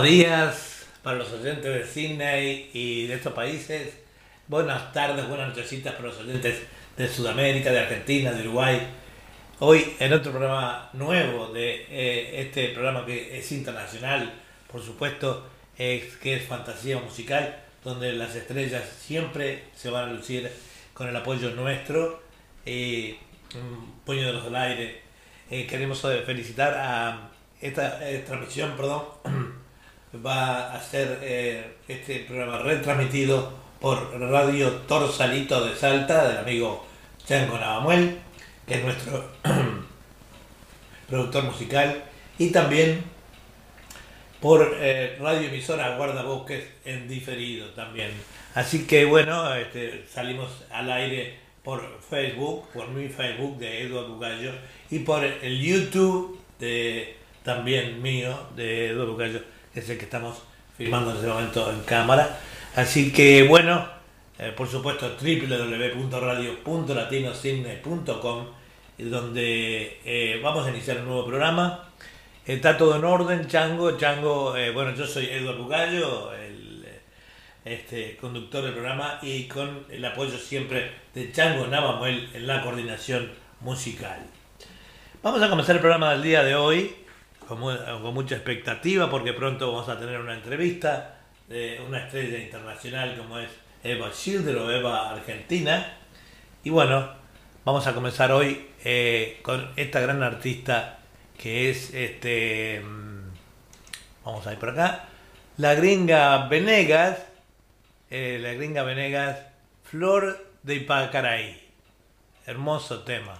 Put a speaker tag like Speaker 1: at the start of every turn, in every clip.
Speaker 1: Buenos días para los oyentes de Sydney y de estos países. Buenas tardes, buenas nochecitas para los oyentes de Sudamérica, de Argentina, de Uruguay. Hoy en otro programa nuevo de eh, este programa que es internacional, por supuesto, es, que es fantasía musical, donde las estrellas siempre se van a lucir con el apoyo nuestro. y un puño de los del aire. Eh, queremos felicitar a esta eh, transmisión, perdón, va a ser eh, este programa retransmitido por Radio Torsalito de Salta, del amigo Chango Navamuel, que es nuestro productor musical, y también por eh, Radio Emisora Guardabosques en diferido también. Así que bueno, este, salimos al aire por Facebook, por mi Facebook de Eduardo Bugallo y por el YouTube de también mío de Eduardo Bugallo es el que estamos filmando en este momento en cámara. Así que bueno, eh, por supuesto www.radio.latinocidney.com donde eh, vamos a iniciar un nuevo programa. Está todo en orden, Chango. Chango, eh, bueno, yo soy Eduardo Bugallo, el este, conductor del programa, y con el apoyo siempre de Chango Navamuel en la coordinación musical. Vamos a comenzar el programa del día de hoy con, mucha expectativa porque pronto vamos a tener una entrevista de una estrella internacional como es Eva Schilder o Eva Argentina. Y bueno, vamos a comenzar hoy eh, con esta gran artista que es este. Mm, vamos a ir por acá. La gringa Venegas. Eh, la gringa Venegas. Flor de Ipacaraí. Hermoso tema.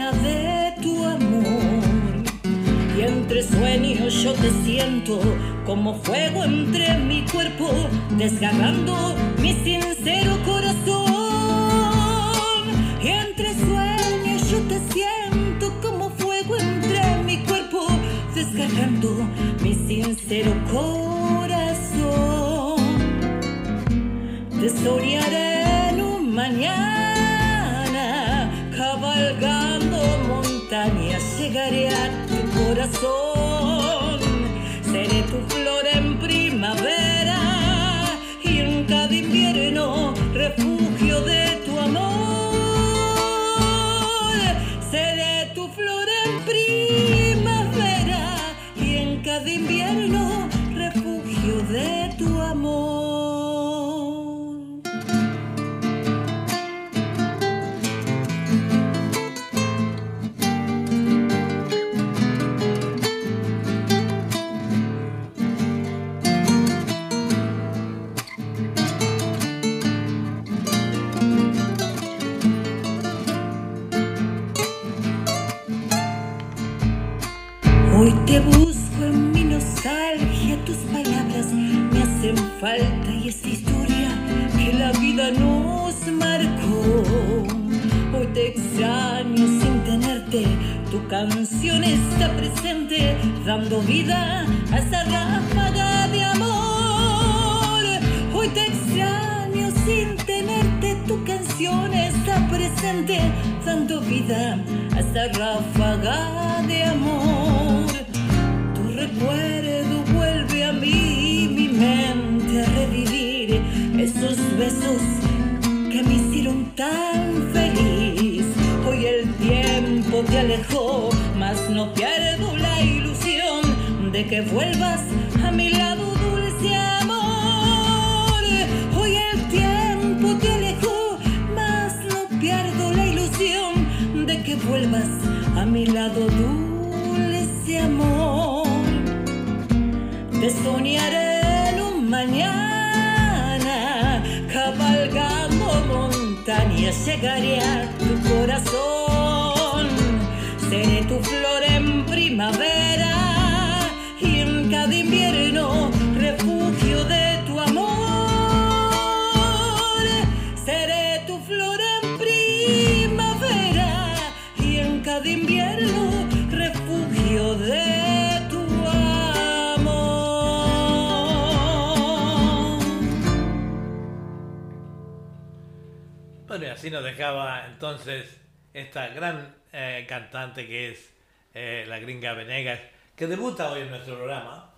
Speaker 2: sueño yo
Speaker 3: te siento como fuego entre mi cuerpo, desgarrando mi sincero corazón. Y entre sueños yo te siento como fuego entre mi cuerpo, desgarrando mi sincero corazón. Te soñaré en un mañana, cabalgando montañas, llegaré a tu corazón amor.
Speaker 1: Así nos dejaba entonces esta gran eh, cantante que es eh, la gringa Venegas, que debuta hoy en nuestro programa.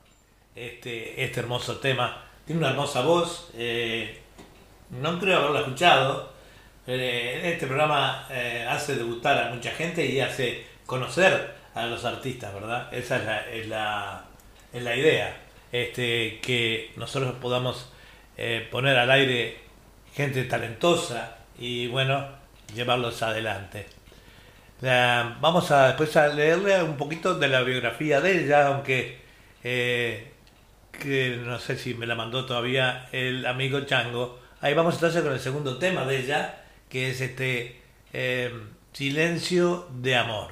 Speaker 1: Este, este hermoso tema. Tiene una hermosa voz. eh, no creo haberla escuchado. Eh, este programa hace debutar a mucha gente y hace conocer a los artistas, ¿verdad? Esa es la, es la, es la idea. Este, que nosotros podamos poner al aire gente talentosa y bueno, llevarlos adelante. La- vamos a después a leerle un poquito de la biografía de ella, aunque eh, no sé si me la mandó todavía el amigo Chango. Ahí vamos entonces con el segundo tema de ella, que es este eh, Silencio de Amor.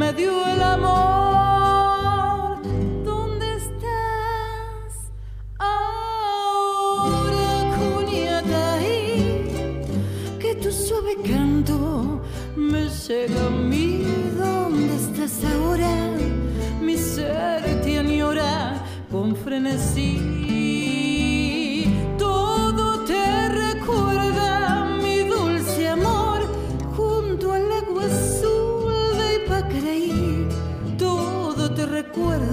Speaker 3: me dio el amor. ¿Dónde estás ahora, Cuñataí? Que tu suave canto me llega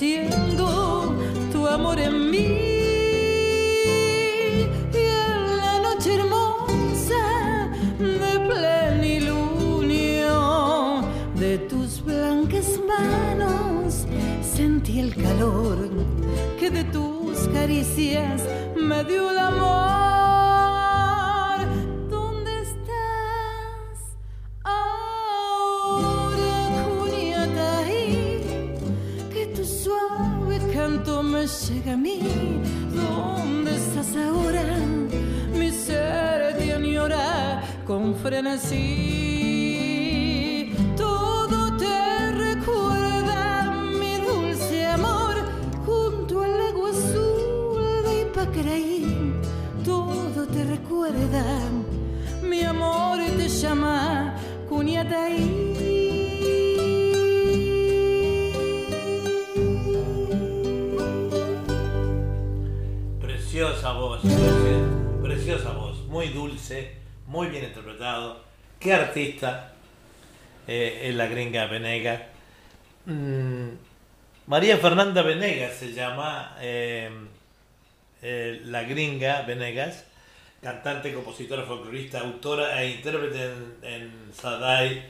Speaker 3: renaciendo tu amor en mí y en la noche hermosa de plenilunio de tus blancas manos sentí el calor que de tus caricias me dio el amor. Frenesí. Todo te recuerda mi dulce amor junto al lago azul de Ipacaraí. Todo te recuerda, mi amor te llama Cuniataí.
Speaker 1: Preciosa voz, preciosa voz, muy dulce, muy bien interpretado. Qué artista eh, es la gringa Venegas. Mm, María Fernanda Venegas se llama eh, eh, la gringa Venegas, cantante, compositora, folclorista, autora e intérprete en, en Sadai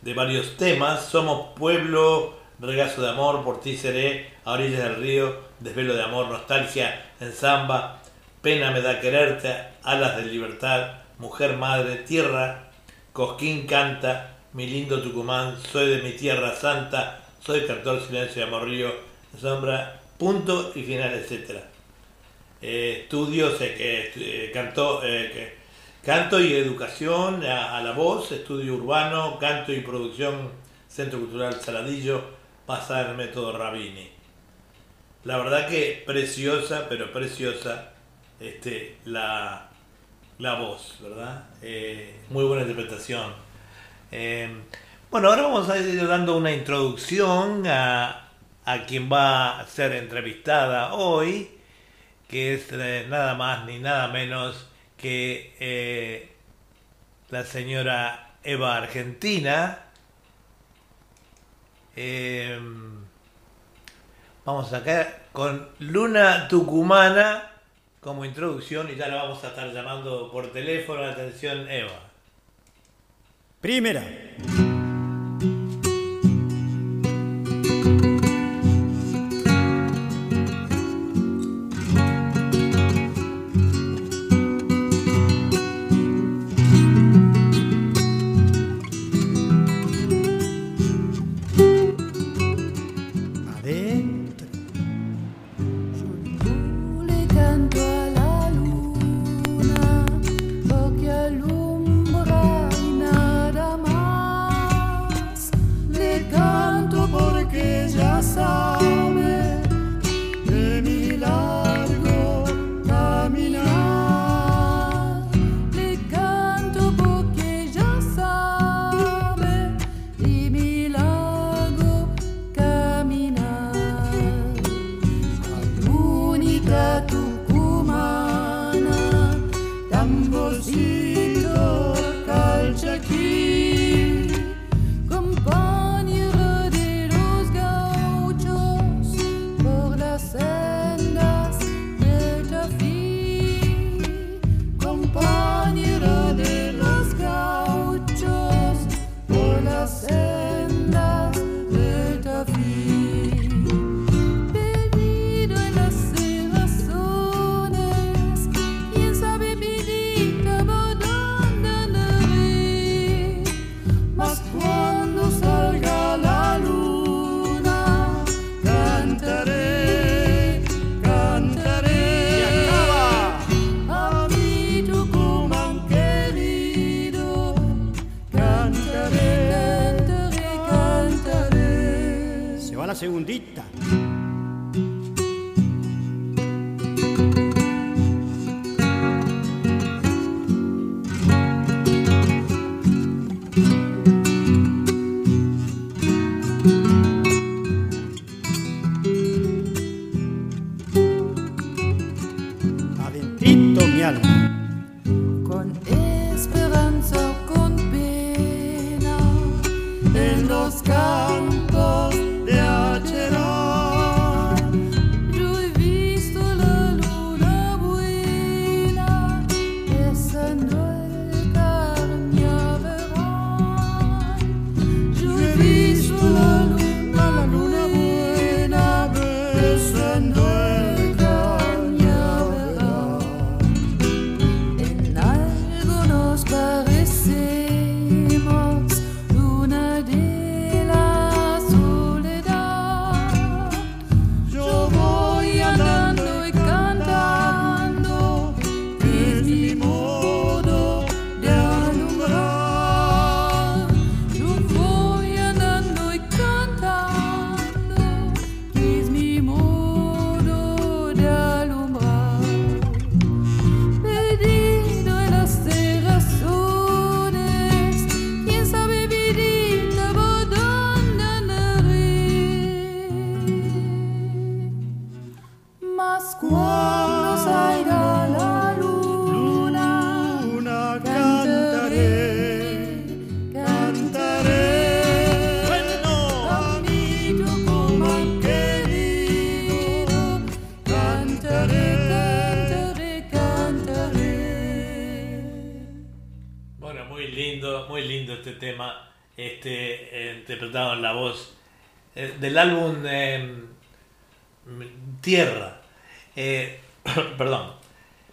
Speaker 1: de varios temas. Somos pueblo, regazo de amor, por ti seré, a orillas del río, desvelo de amor, nostalgia en samba, pena me da quererte, alas de libertad, mujer madre, tierra, Cosquín canta, mi lindo Tucumán, soy de mi tierra santa, soy cantor silencio de amor río, sombra, punto y final, etc. Eh, estudios, que eh, cantó, eh, que- canto y educación a, la voz, estudio urbano, canto y producción, Centro Cultural Saladillo, en el método Rabini. La verdad que preciosa, pero preciosa este, la, la voz, ¿verdad? Eh, muy buena interpretación. Eh, bueno, ahora vamos a ir dando una introducción a, a quien va a ser entrevistada hoy, que es eh, nada más ni nada menos que la señora Eva Argentina. Vamos acá con Luna Tucumana como introducción y ya la vamos a estar llamando por teléfono. Atención, Eva.
Speaker 4: Primera.
Speaker 3: Del
Speaker 1: álbum em, Tierra. Eh, perdón.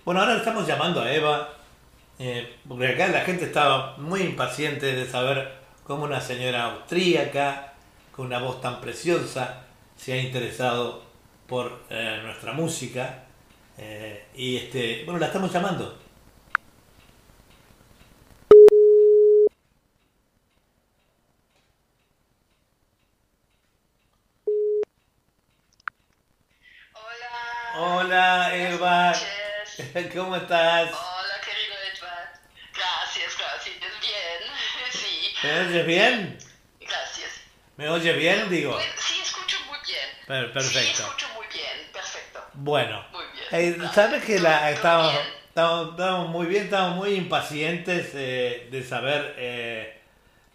Speaker 1: Bueno, ahora estamos llamando a Eva, porque acá la gente estaba muy impaciente de saber cómo una señora austríaca, con una voz tan preciosa, se ha interesado por nuestra música. y este, bueno, la estamos llamando. Hola, Eva. ¿Cómo estás?
Speaker 5: Hola, querido Edward. Gracias, gracias. Bien, sí.
Speaker 1: ¿Me oyes bien?
Speaker 5: Gracias.
Speaker 1: ¿Me oyes bien, digo?
Speaker 5: sí, escucho muy bien.
Speaker 1: perfecto. Sí,
Speaker 5: escucho muy bien. Perfecto.
Speaker 1: Bueno.
Speaker 5: Muy bien.
Speaker 1: Eh, ¿Sabes que la, estábamos, estábamos, muy bien, estábamos muy impacientes eh, de saber, eh,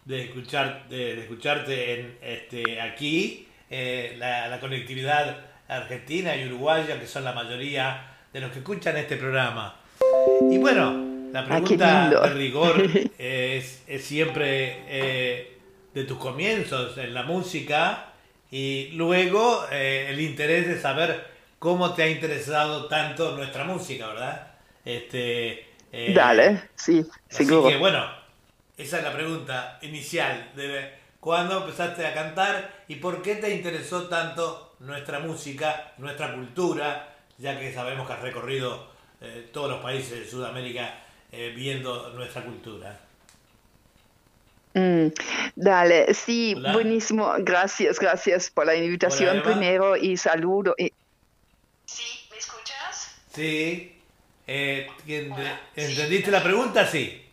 Speaker 1: de, escuchar, de, escucharte en, este, aquí, la, la conectividad argentina y uruguaya, que son la mayoría de los que escuchan este programa. Y bueno, la ah, pregunta de rigor es, es siempre eh, de tus comienzos en la música y luego eh, el interés de saber cómo te ha interesado tanto nuestra música, ¿verdad? Este,
Speaker 6: eh, Dale, sí, seguro.
Speaker 1: que bueno, esa es la pregunta inicial. De, ¿Cuándo empezaste a cantar y por qué te interesó tanto nuestra música, nuestra cultura, ya que sabemos que has recorrido eh, todos los países de Sudamérica eh, viendo nuestra cultura?
Speaker 6: Mm, dale, sí, buenísimo. Gracias, gracias por la invitación primero y saludo.
Speaker 5: Sí, ¿me escuchas?
Speaker 1: Sí. Eh, ¿Entendiste la pregunta? Sí.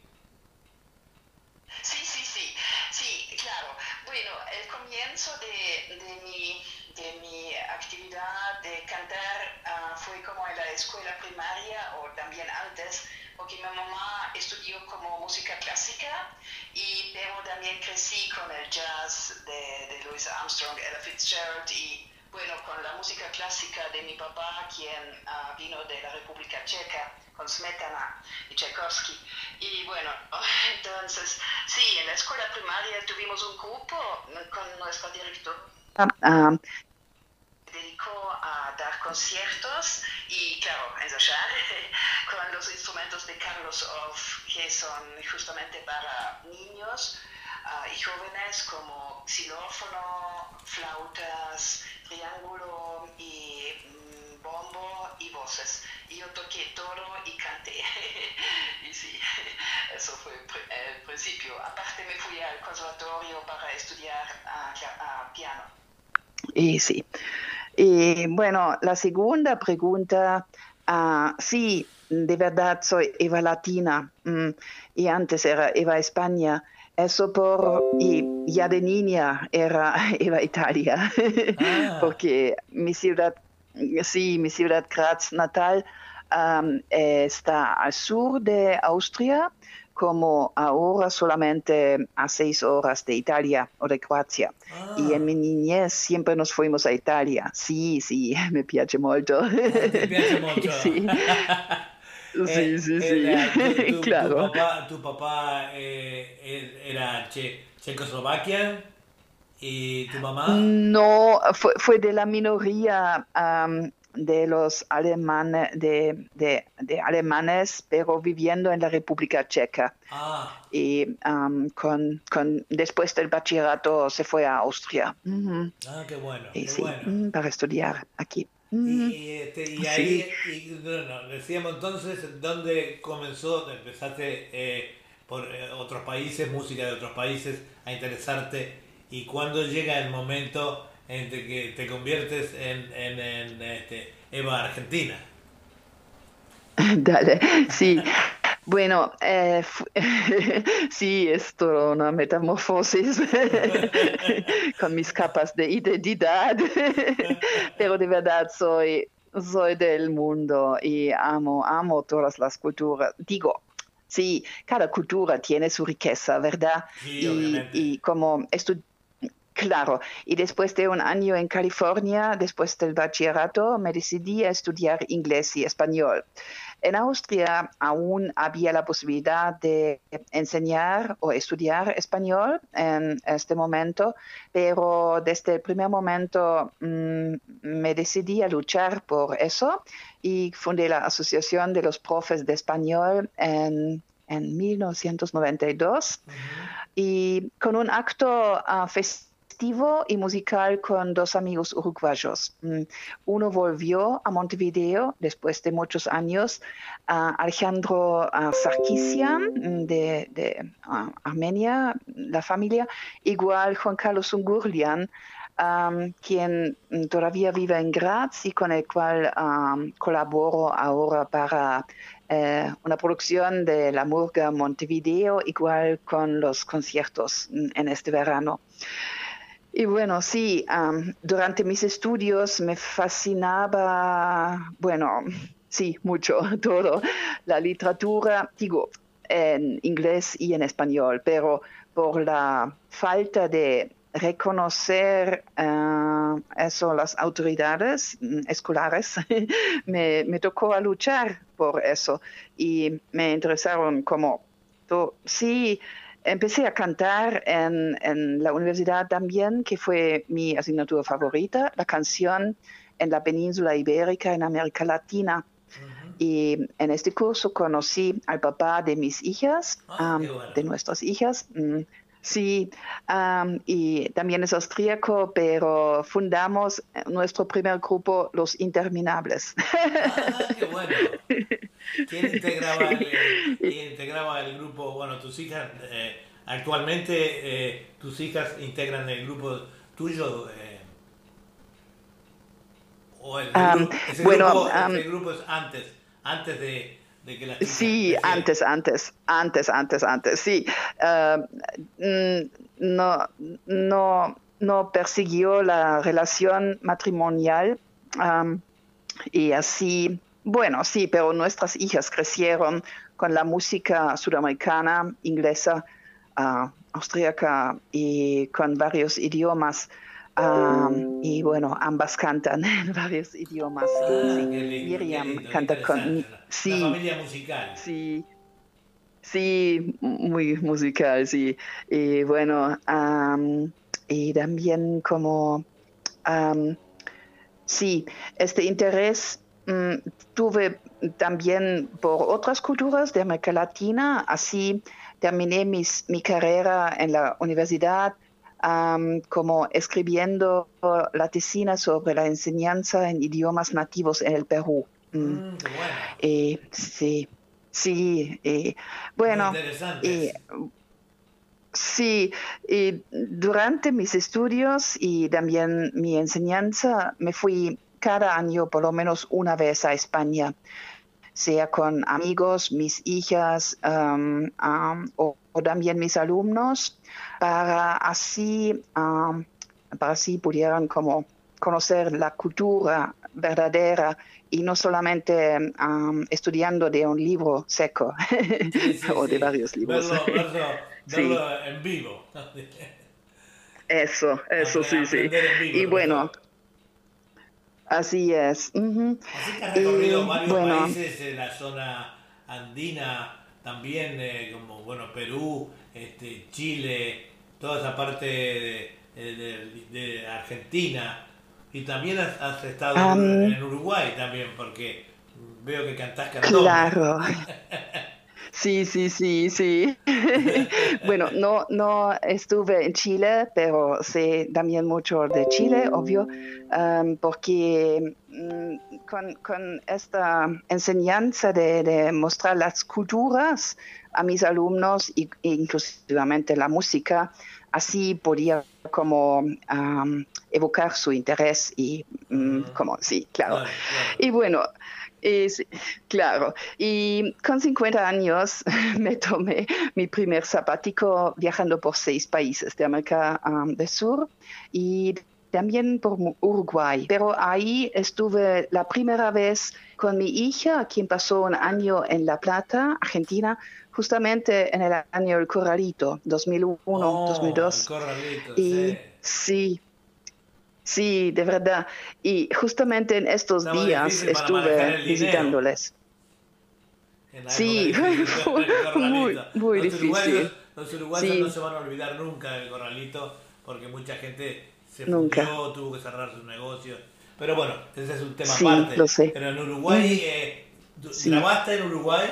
Speaker 5: Mi mamá estudió como música clásica, y, pero también crecí con el jazz de, Louis Armstrong, Ella Fitzgerald y bueno, con la música clásica de mi papá, quien uh, vino de la República Checa, con Smetana y Tchaikovsky. Y bueno, entonces, sí, en la escuela primaria tuvimos un grupo con nuestra directora. Um, dedicó a dar conciertos y, claro, ensayar con los instrumentos de Carlos Orff, que son justamente para niños uh, y jóvenes como xilófono, flautas, triángulo y mm, bombo y voces. Y yo toqué todo y canté. y sí, eso fue el principio. Aparte me fui al conservatorio para estudiar uh, piano.
Speaker 6: Y sí. Y bueno, la segunda pregunta, uh, sí, de verdad soy Eva Latina mm, y antes era Eva España. Eso por, y ya de niña era Eva Italia, ah. porque mi ciudad, sí, mi ciudad Graz natal um, está al sur de Austria como ahora solamente a seis horas de Italia o de Croacia. Y en mi niñez siempre nos fuimos a Italia. Sí, sí, me piace molto.
Speaker 1: Me ah, piace molto.
Speaker 6: sí. sí, sí, sí.
Speaker 1: Tu, claro. Tu papá, eh, era che, checoslovaquia y tu mamá?
Speaker 6: No, fue, fue de la minoría um, de los alemanes, de, de, de, alemanes, pero viviendo en la República Checa. Ah. Y um, con, con, después del bachillerato se fue a Austria.
Speaker 1: Ah, qué bueno.
Speaker 6: Y,
Speaker 1: qué
Speaker 6: sí,
Speaker 1: bueno.
Speaker 6: para estudiar aquí.
Speaker 1: Y, este, y, ahí, y, no, decíamos entonces, ¿dónde comenzó? Empezaste eh, por eh, otros países, música de otros países, a interesarte. ¿Y cuándo llega el momento en que te conviertes en, en, este, Eva Argentina.
Speaker 6: Dale, sí. Bueno, eh, sí, es toda una metamorfosis con mis capas de identidad, pero de verdad soy, soy del mundo y amo, amo todas las culturas. Digo, sí, cada cultura tiene su riqueza, ¿verdad?
Speaker 1: Sí,
Speaker 6: y, y como estudiante Claro, y después de un año en California, después del bachillerato, me decidí a estudiar inglés y español. En Austria aún había la posibilidad de enseñar o estudiar español en este momento, pero desde el primer momento mmm, me decidí a luchar por eso y fundé la Asociación de los Profes de Español en, en 1992 uh -huh. y con un acto uh, festivo y musical con dos amigos uruguayos. Mm, uno volvió a Montevideo después de muchos años, Alejandro Sarkisian mm, de, uh, Armenia, la familia, igual Juan Carlos Ungurlian, quien todavía vive en Graz y con el cual um, colaboro ahora para eh, una producción de la Murga Montevideo, igual con los conciertos en este verano. Y bueno, sí, um, durante mis estudios me fascinaba, bueno, sí, mucho, todo, la literatura, digo, en inglés y en español, pero por la falta de reconocer uh, eso las autoridades escolares, me, tocó a luchar por eso y me interesaron como, sí, Empecé a cantar en, en, la universidad también, que fue mi asignatura favorita, la canción en la península ibérica, en América Latina. Uh -huh. Y en este curso conocí al papá de mis hijas,
Speaker 1: Ah,
Speaker 6: um,
Speaker 1: bueno.
Speaker 6: de nuestras hijas. Mm, sí, um, y también es austríaco, pero fundamos nuestro primer grupo, Los Interminables.
Speaker 1: Ah, qué bueno. ¿Quién integraba, el, eh, quién integraba el grupo? Bueno, tus hijas, eh, actualmente eh, tus hijas integran el grupo tuyo. eh, o el,
Speaker 6: Um,
Speaker 1: grupo, ese,
Speaker 6: bueno,
Speaker 1: grupo,
Speaker 6: um,
Speaker 1: ese grupo es antes, antes de, de que
Speaker 6: Sí, antes, antes, antes, antes, antes, sí. Uh, no, no, no persiguió la relación matrimonial um, y así, bueno, sí, pero nuestras hijas crecieron con la música sudamericana, inglesa, uh, austríaca y con varios idiomas. Um, y bueno, ambas cantan en varios idiomas.
Speaker 1: Ah,
Speaker 6: sí.
Speaker 1: qué lindo,
Speaker 6: Miriam
Speaker 1: lindo,
Speaker 6: canta con... Sí,
Speaker 1: La familia musical.
Speaker 6: Sí, sí, muy musical, sí. Y bueno, am, y también como, am, sí, este interés mm, tuve también por otras culturas de América Latina, así terminé mis, mi carrera en la universidad como escribiendo la tesina sobre la enseñanza en idiomas nativos en el Perú. Mm.
Speaker 1: Mm, bueno.
Speaker 6: Eh, sí, sí, eh, bueno, eh, sí, durante mis estudios y también mi enseñanza me fui cada año por lo menos una vez a España, sea con amigos, mis hijas um, um, o, o también mis alumnos, para así, um, para así pudieran como conocer la cultura verdadera y no solamente um, estudiando de un libro seco
Speaker 1: Sí, sí,
Speaker 6: o de
Speaker 1: sí.
Speaker 6: varios libros.
Speaker 1: Verlo, verlo,
Speaker 6: Sí.
Speaker 1: verlo en vivo.
Speaker 6: Eso, eso sí, sí.
Speaker 1: Aprender en vivo,
Speaker 6: Y
Speaker 1: ¿no?
Speaker 6: bueno, así es. ujú.
Speaker 1: Así que has recorrido
Speaker 6: Y,
Speaker 1: varios
Speaker 6: bueno.
Speaker 1: países en la zona andina, también eh, como bueno Perú, este, Chile, toda esa parte de, de- de Argentina. Y también has, has estado en Uruguay también, porque veo que cantás cantón.
Speaker 6: Claro. Sí, sí, sí, sí. bueno, no, no estuve en Chile, pero sé también mucho de Chile, obvio, um, porque mm, con, con esta enseñanza de, de mostrar las culturas a mis alumnos, y, e inclusivamente la música, así podía como um, evocar su interés y mm,
Speaker 1: Ujú.
Speaker 6: como, sí, claro.
Speaker 1: Claro, claro.
Speaker 6: Y bueno, es, claro, y con 50 años me tomé mi primer sabático viajando por seis países de América um, del Sur y también por Uruguay. Pero ahí estuve la primera vez con mi hija, quien pasó un año en La Plata, Argentina, justamente en el año del Corralito, 2001,
Speaker 1: Oh,
Speaker 6: 2002.
Speaker 1: el corralito,
Speaker 6: Y-
Speaker 1: sí.
Speaker 6: Sí, sí, de verdad. Y justamente en estos días estuve visitándoles. Sí, muy, muy difícil.
Speaker 1: Los uruguayos no se van a olvidar nunca del corralito porque mucha gente se fundió, tuvo que cerrar sus negocios. Pero bueno, ese es un tema aparte.
Speaker 6: Lo sé.
Speaker 1: Pero en Uruguay, eh, ¿grabaste en Uruguay?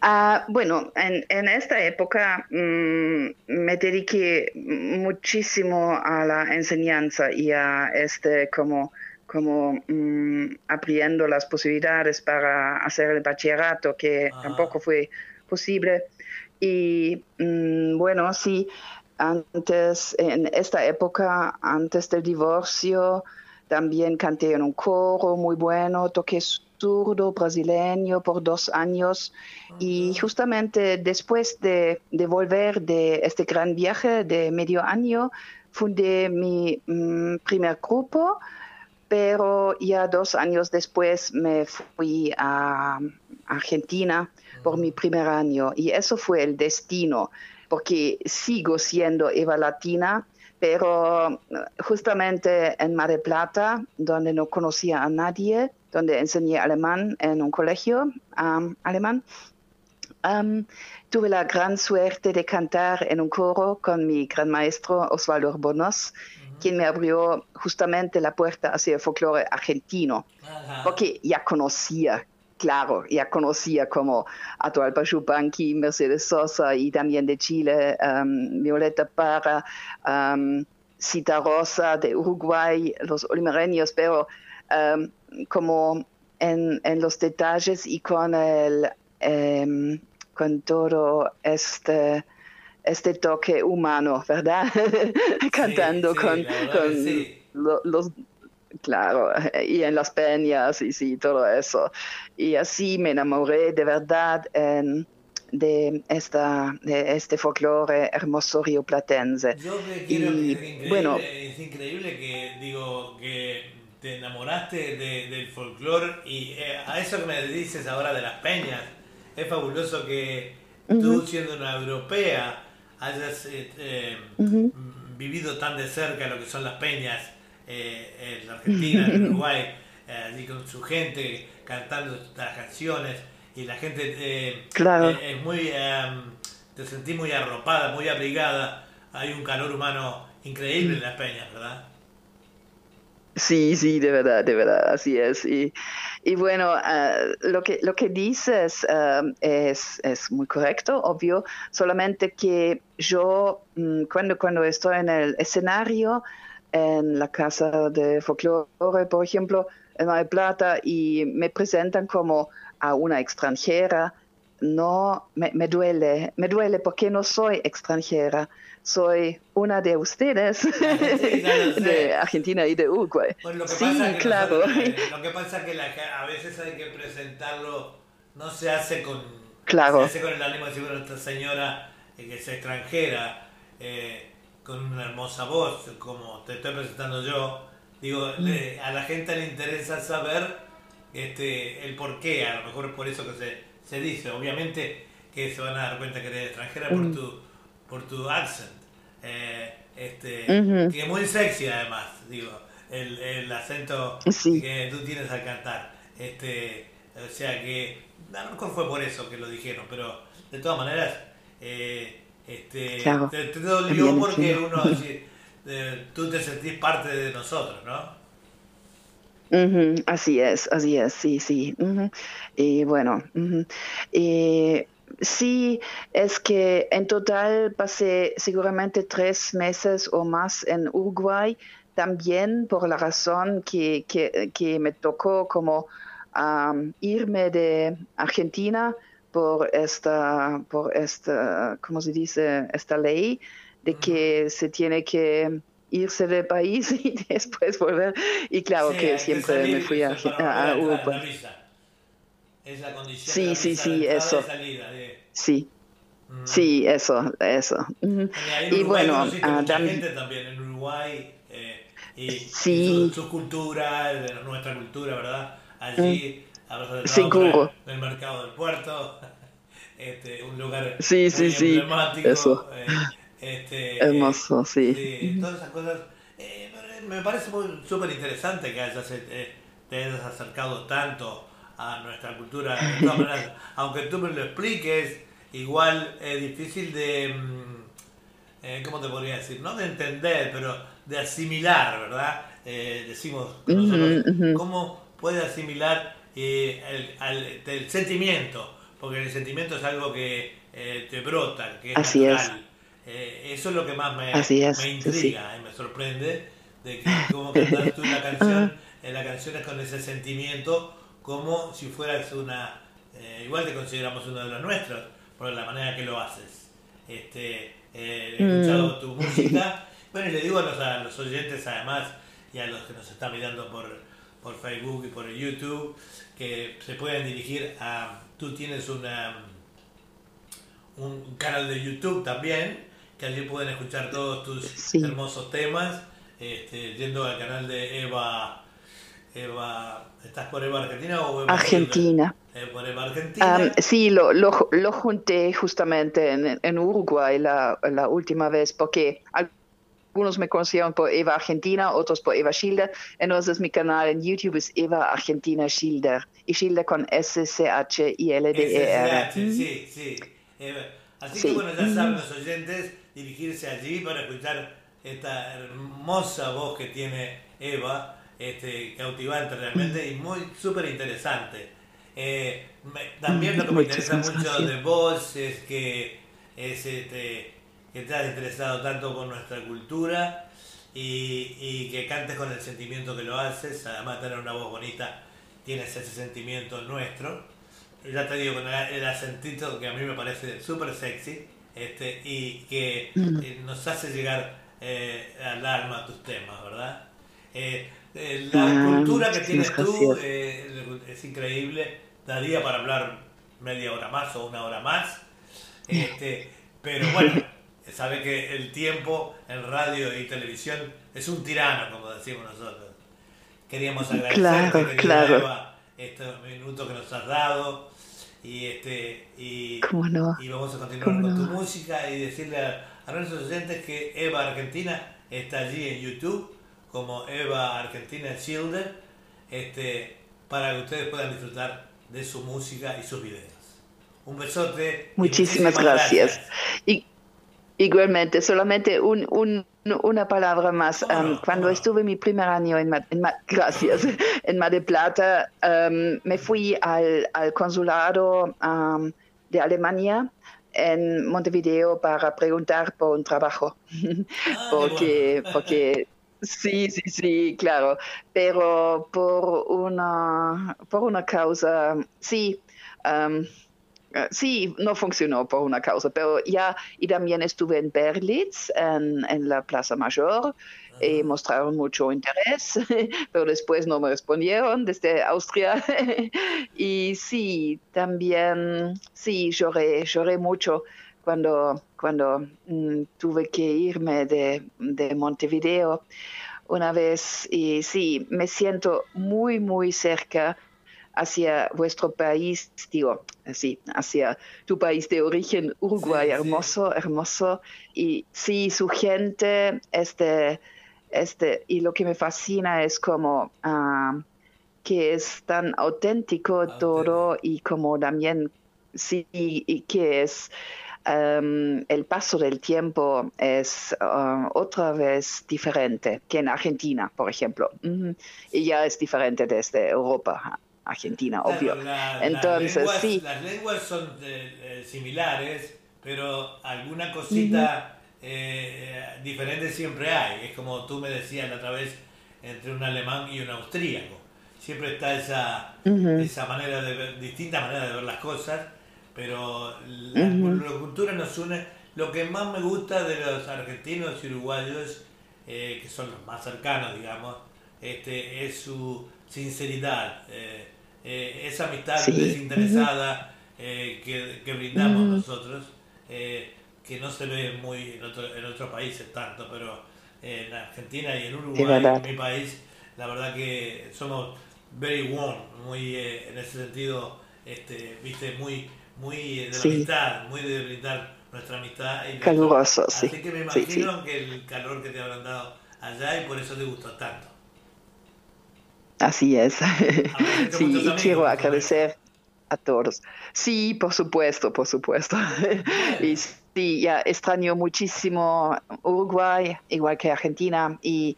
Speaker 6: Ah, bueno, en, en, esta época mm, me dediqué muchísimo a la enseñanza y a este como como mm, abriendo las posibilidades para hacer el bachillerato, que tampoco fue posible. Y mm, bueno, sí, antes, en esta época, antes del divorcio, también canté en un coro muy bueno, toqué zurdo brasileño por dos años. Y justamente después de, de, volver de este gran viaje de medio año, fundé mi mm, primer grupo, pero ya dos años después me fui a Argentina por mi primer año. Y eso fue el destino, porque sigo siendo Eva Latina, pero justamente en Mar del Plata, donde no conocía a nadie, donde enseñé alemán en un colegio alemán, tuve la gran suerte de cantar en un coro con mi gran maestro Osvaldo Bonos, quien me abrió justamente la puerta hacia el folclore argentino, porque ya conocía claro, ya conocía como Atahualpa Yupanqui, Mercedes Sosa y también de Chile, um, Violeta Parra, um, Cita Rosa de Uruguay, los olimereños, pero um, como en, en, los detalles y con el con todo este este toque humano, ¿verdad? Cantando con, con los Claro, y en las peñas y sí, todo eso. Y así me enamoré de verdad de, esta, de este folclore hermoso rioplatense.
Speaker 1: Yo quiero, y, es, increíble, bueno, es increíble que, digo, que te enamoraste del folclore y eh, a eso que me dices ahora de las peñas, es fabuloso que tú siendo una europea hayas eh, eh, vivido tan de cerca lo que son las peñas eh, en Argentina, en Uruguay, allí con su gente cantando las canciones y la gente
Speaker 6: claro.
Speaker 1: es muy, te sentís muy arropada, muy abrigada, hay un calor humano increíble en las peñas, ¿verdad?
Speaker 6: Sí, sí, de verdad, de verdad, así es. Y, y bueno, lo, que, lo que dices es, es, muy correcto, obvio, solamente que yo mm, cuando, cuando estoy en el escenario, en la casa de folclore, por ejemplo, en Mar Plata, y me presentan como a una extranjera, no, me, duele, me duele porque no soy extranjera, soy una de ustedes, de Argentina y de Uruguay.
Speaker 1: Pues sí, claro. lo que pasa es que a veces hay que presentarlo, no se hace con,
Speaker 6: claro.
Speaker 1: se hace con el ánimo de decir, esta señora que es extranjera, eh, con una hermosa voz, como te estoy presentando yo, digo, mm. a la gente le interesa saber este, el por qué, a lo mejor por eso que se, se dice. Obviamente que se van a dar cuenta que eres extranjera por mm. tu, por tu accent, eh, este, que es muy sexy además, digo, el, el acento que tú tienes al cantar. Este, o sea que, a lo mejor fue por eso que lo dijeron, pero de todas maneras... Eh, este, te, dolió porque uno, tú te sentís parte de nosotros, ¿no?
Speaker 6: así es, así es, sí, sí. Y bueno, sí, es que en total pasé seguramente tres meses o más en Uruguay, también por la razón que, que, que me tocó como irme de Argentina por esta, por esta, ¿cómo se dice? Esta ley de que se tiene que irse del país y después volver. Y claro que siempre me fui a, a, Europa.
Speaker 1: Es la condición
Speaker 6: sí, sí, sí, eso. Sí. Sí, eso, eso.
Speaker 1: Y, bueno, uh, gente también en Uruguay eh, y, sí. su, cultura, nuestra cultura, ¿verdad? Allí Seguro. del mercado del puerto, este, un lugar
Speaker 6: sí, sí, sí.
Speaker 1: emblemático.
Speaker 6: Eso.
Speaker 1: Eh, Este,
Speaker 6: Hermoso, sí.
Speaker 1: sí, todas esas cosas. Eh, me parece súper interesante que hayas, eh, te hayas acercado tanto a nuestra cultura. De todas maneras, aunque tú me lo expliques, igual es difícil de, mm, eh, ¿cómo te podría decir? No de entender, pero de asimilar, ¿verdad? Eh, decimos nosotros, ¿cómo puede asimilar eh, el, el, sentimiento? Porque el sentimiento es algo que te brota, que es
Speaker 6: Así
Speaker 1: natural. Es. eso es lo que más me, me intriga y me sorprende, de que cómo cantas tú la canción, en la canción es con ese sentimiento, como si fueras una... igual te consideramos uno de los nuestros, por la manera que lo haces. Este, he escuchado mm. tu música. Bueno, y le digo a los, a los, oyentes además y a los que nos están mirando por, por Facebook y por YouTube que se pueden dirigir a... Tú tienes una, un canal de YouTube también, que allí pueden escuchar todos tus hermosos temas, este, yendo al canal de Eva, Eva, ¿estás por Eva Argentina o Eva
Speaker 6: Argentina?
Speaker 1: Argentina.
Speaker 6: sí, lo, lo, lo, junté justamente en, en Uruguay la, la, última vez porque algunos me conocieron por Eva Argentina, otros por Eva Schilder. Entonces mi canal en YouTube es Eva Argentina Schilder y Schilder con S-C-H-I-L-D-E-R.
Speaker 1: Sí, sí. así que bueno, ya saben los oyentes dirigirse allí para escuchar esta hermosa voz que tiene Eva, este, cautivante realmente y muy súper interesante. Eh, también lo que me interesa mucho de vos es que, es este, que te has interesado tanto por nuestra cultura y, y, que cantes con el sentimiento que lo haces, además de tener una voz bonita, tienes ese sentimiento nuestro. Ya te digo, con el acentito que a mí me parece súper sexy este, y que mm. eh, nos hace llegar eh, al alma tus temas, ¿verdad? La ah, cultura que tienes tú es increíble. Daría para hablar media hora más o una hora más. Este, pero bueno, sabe que el tiempo en radio y televisión es un tirano, como decimos nosotros. Queríamos agradecerte, claro, este minuto que nos has dado y este y, y vamos a continuar con tu música y decirle a, a, nuestros oyentes que Eva Argentina está allí en YouTube como Eva Argentina Schilder este, para que ustedes puedan disfrutar de su música y sus videos. Un besote.
Speaker 6: Muchísimas, gracias. Y, igualmente, solamente un, un, una palabra más. Um, cuando estuve mi primer año en, en gracias, en Mar del Plata, um, me fui al, al consulado um, de Alemania en Montevideo para preguntar por un trabajo. Ah, porque, porque Sí, sí, sí, claro, pero por una, por una causa, sí, um, sí, no funcionó por una causa, pero ya, y también estuve en Berlitz, en, en la Plaza Mayor, y mostraron mucho interés, pero después no me respondieron desde Austria. y sí, también, sí, lloré, lloré mucho cuando, cuando mm, tuve que irme de, de, Montevideo una vez. Y sí, me siento muy, muy cerca hacia vuestro país, digo, sí, hacia tu país de origen, Uruguay, hermoso, hermoso. Y sí, su gente, este, este, y lo que me fascina es como ah, que es tan auténtico. todo y como también, sí, y que es Em, el paso del tiempo es uh, otra vez diferente que en Argentina, por ejemplo. Y ya es diferente desde Europa. Argentina, obvio. Entonces, sí.
Speaker 1: Las lenguas son eh, similares, pero alguna cosita eh, diferente siempre hay. Es como tú me decías la otra vez entre un alemán y un austríaco. Siempre está esa, esa manera de ver, distinta manera de ver las cosas pero la, cultura nos une. Lo que más me gusta de los argentinos y uruguayos, eh, que son los más cercanos, digamos, este, es su sinceridad, eh, eh, esa amistad desinteresada que, que, brindamos nosotros, que no se ve muy en, otro, en otros países tanto, pero en Argentina y en Uruguay, en mi país, la verdad que somos very warm, muy en ese sentido, este, viste, muy muy de la muy de brindar nuestra amistad. Y
Speaker 6: Caluroso,
Speaker 1: Así
Speaker 6: sí.
Speaker 1: que me
Speaker 6: Sí,
Speaker 1: imagino que el calor que te habrán dado allá y por eso te gustó tanto.
Speaker 6: Así es. Sí,
Speaker 1: amigos,
Speaker 6: quiero agradecer a todos. Sí, por supuesto, por supuesto. Y sí, ya extraño muchísimo Uruguay, igual que Argentina, y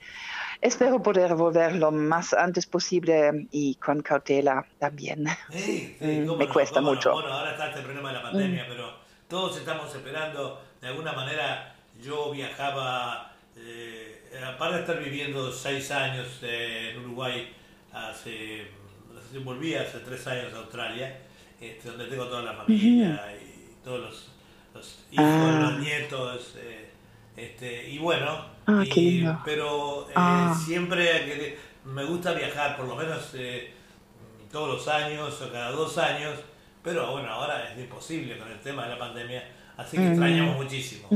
Speaker 6: espero poder volver lo más antes posible y con cautela también.
Speaker 1: Sí, sí,
Speaker 6: Mm,
Speaker 1: cómo
Speaker 6: me
Speaker 1: no,
Speaker 6: cuesta
Speaker 1: cómo no.
Speaker 6: mucho.
Speaker 1: Bueno, ahora está este problema de la pandemia, pero todos estamos esperando, de alguna manera, yo viajaba, eh, aparte de estar viviendo seis años eh, en Uruguay, hace, volví hace tres años a Australia, este, donde tengo toda la familia y todos los, los hijos,
Speaker 6: Ah.
Speaker 1: los nietos, eh, este, y bueno,
Speaker 6: Ah,
Speaker 1: y- pero eh,
Speaker 6: Ah.
Speaker 1: siempre me gusta viajar, por lo menos... eh, todos los años o cada dos años, pero bueno, ahora es imposible con el tema de la pandemia, así que extrañamos muchísimo.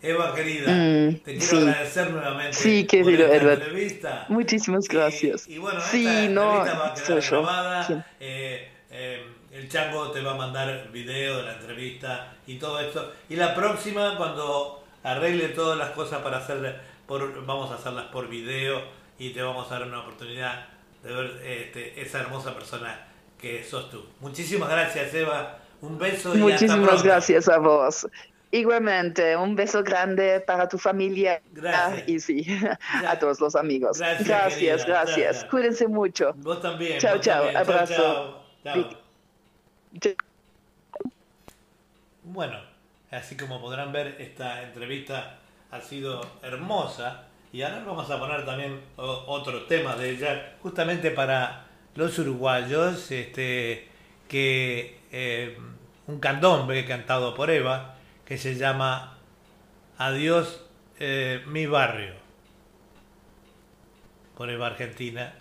Speaker 1: Eva, querida,
Speaker 6: Mm,
Speaker 1: te quiero
Speaker 6: sí.
Speaker 1: agradecer nuevamente
Speaker 6: Sí,
Speaker 1: por esta
Speaker 6: Edward.
Speaker 1: entrevista.
Speaker 6: Muchísimas gracias.
Speaker 1: Y, bueno,
Speaker 6: Sí,
Speaker 1: esta
Speaker 6: no,
Speaker 1: entrevista va a quedar grabada.
Speaker 6: Sí.
Speaker 1: eh, eh, el Chango te va a mandar video de la entrevista y todo esto. Y la próxima, cuando arregle todas las cosas para hacer, por, vamos a hacerlas por video y te vamos a dar una oportunidad de ver este, esa hermosa persona que sos tú. Muchísimas gracias, Eva. Un beso y hasta
Speaker 6: Muchísimas
Speaker 1: pronto.
Speaker 6: gracias a vos. Igualmente, un beso grande para tu familia
Speaker 1: Gracias.
Speaker 6: y sí, a todos los amigos.
Speaker 1: Gracias,
Speaker 6: Gracias, gracias.
Speaker 1: Gracias.
Speaker 6: Cuídense mucho.
Speaker 1: Vos también.
Speaker 6: Chao,
Speaker 1: vos
Speaker 6: chao.
Speaker 1: también.
Speaker 6: Abrazo.
Speaker 1: Chao, chao.
Speaker 6: Ch-
Speaker 1: Bueno, así como podrán ver, esta entrevista ha sido hermosa y ahora vamos a poner también o- otro tema de ella, justamente para los uruguayos, este, que eh, un candombe cantado por Eva, que se llama Adiós eh, mi barrio, por Eva Argentina.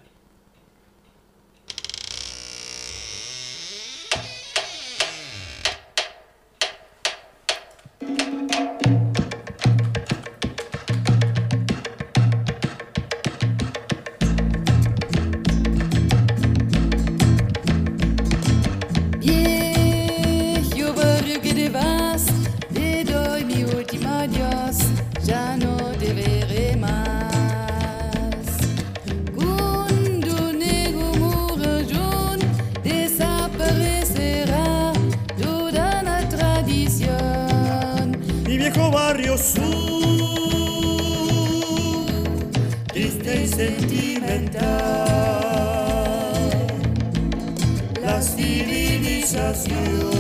Speaker 7: Sentimental. La civilización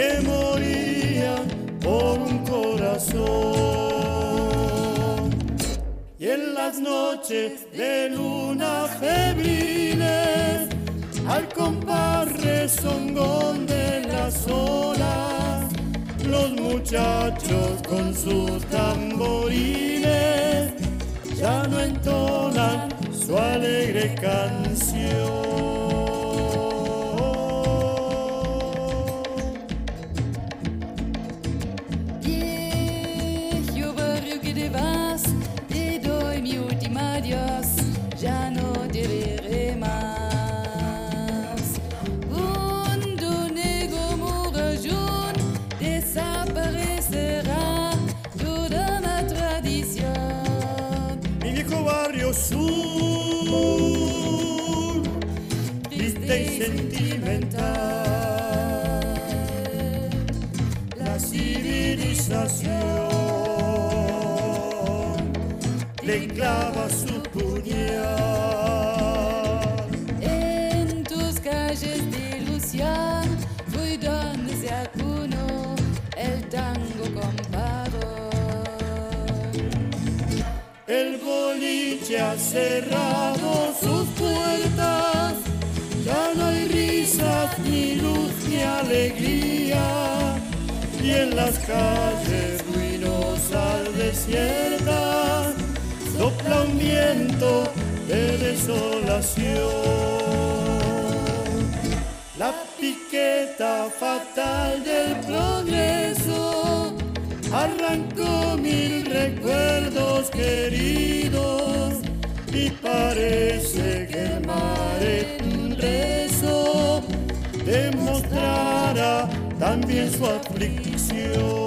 Speaker 7: que morían por un corazón. Y en las noches de luna febriles, al compás rezongón de las olas, los muchachos con sus tamborines ya no entonan su alegre canción. Cerrado sus puertas, ya no hay risas, ni luz, ni
Speaker 8: alegría. Y en las calles ruinosas desiertas sopla un viento de desolación. La piqueta fatal del progreso arrancó mil recuerdos queridos y parece que el mar en rezo demostrará también su aflicción.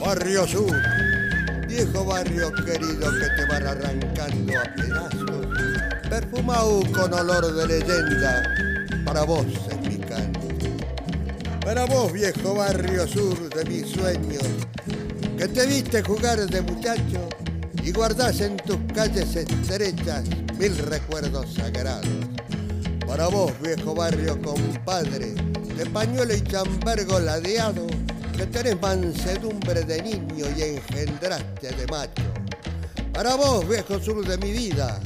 Speaker 9: Barrio Sur, viejo barrio querido que te van arrancando a pedazos, perfumado con olor de leyenda, para vos es mi canto. Para vos, viejo barrio sur de mis sueños, que te viste jugar de muchacho y guardás en tus calles estrechas mil recuerdos sagrados. Para vos, viejo barrio compadre, de pañuelo y chambergo ladeado, que tenés mansedumbre de niño y engendraste de macho. Para vos, viejo sur de mi vida,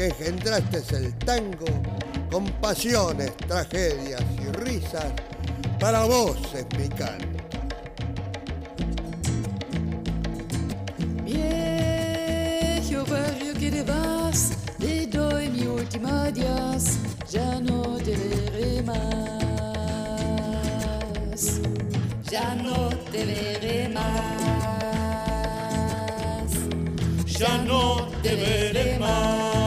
Speaker 9: que engendraste el tango con pasiones, tragedias y risas, para vos es mi canto.
Speaker 4: Viejo barrio que te vas, te doy mi última adiós, ya no te veré más. Ya no te veré más.
Speaker 8: Ya no te veré más.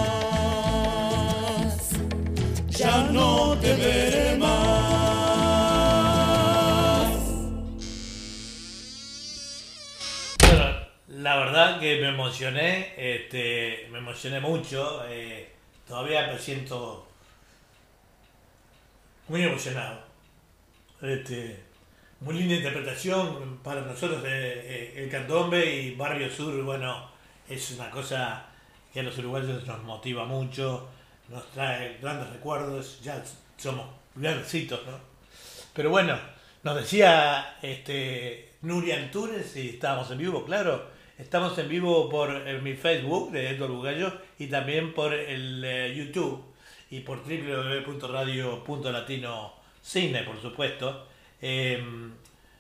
Speaker 1: Verdad que me emocioné, este, me emocioné mucho, eh, todavía me siento muy emocionado. Este, muy linda interpretación para nosotros eh, el candombe y Barrio Sur, bueno, es una cosa que a los uruguayos nos motiva mucho, nos trae grandes recuerdos, ya somos grandecitos, ¿no? Pero bueno, nos decía este, Nuria Antunes y estábamos en vivo, claro. Estamos en vivo por eh, mi Facebook de Edward Bugallo y también por el eh, YouTube y por www.radio.latinocine, por supuesto. Eh,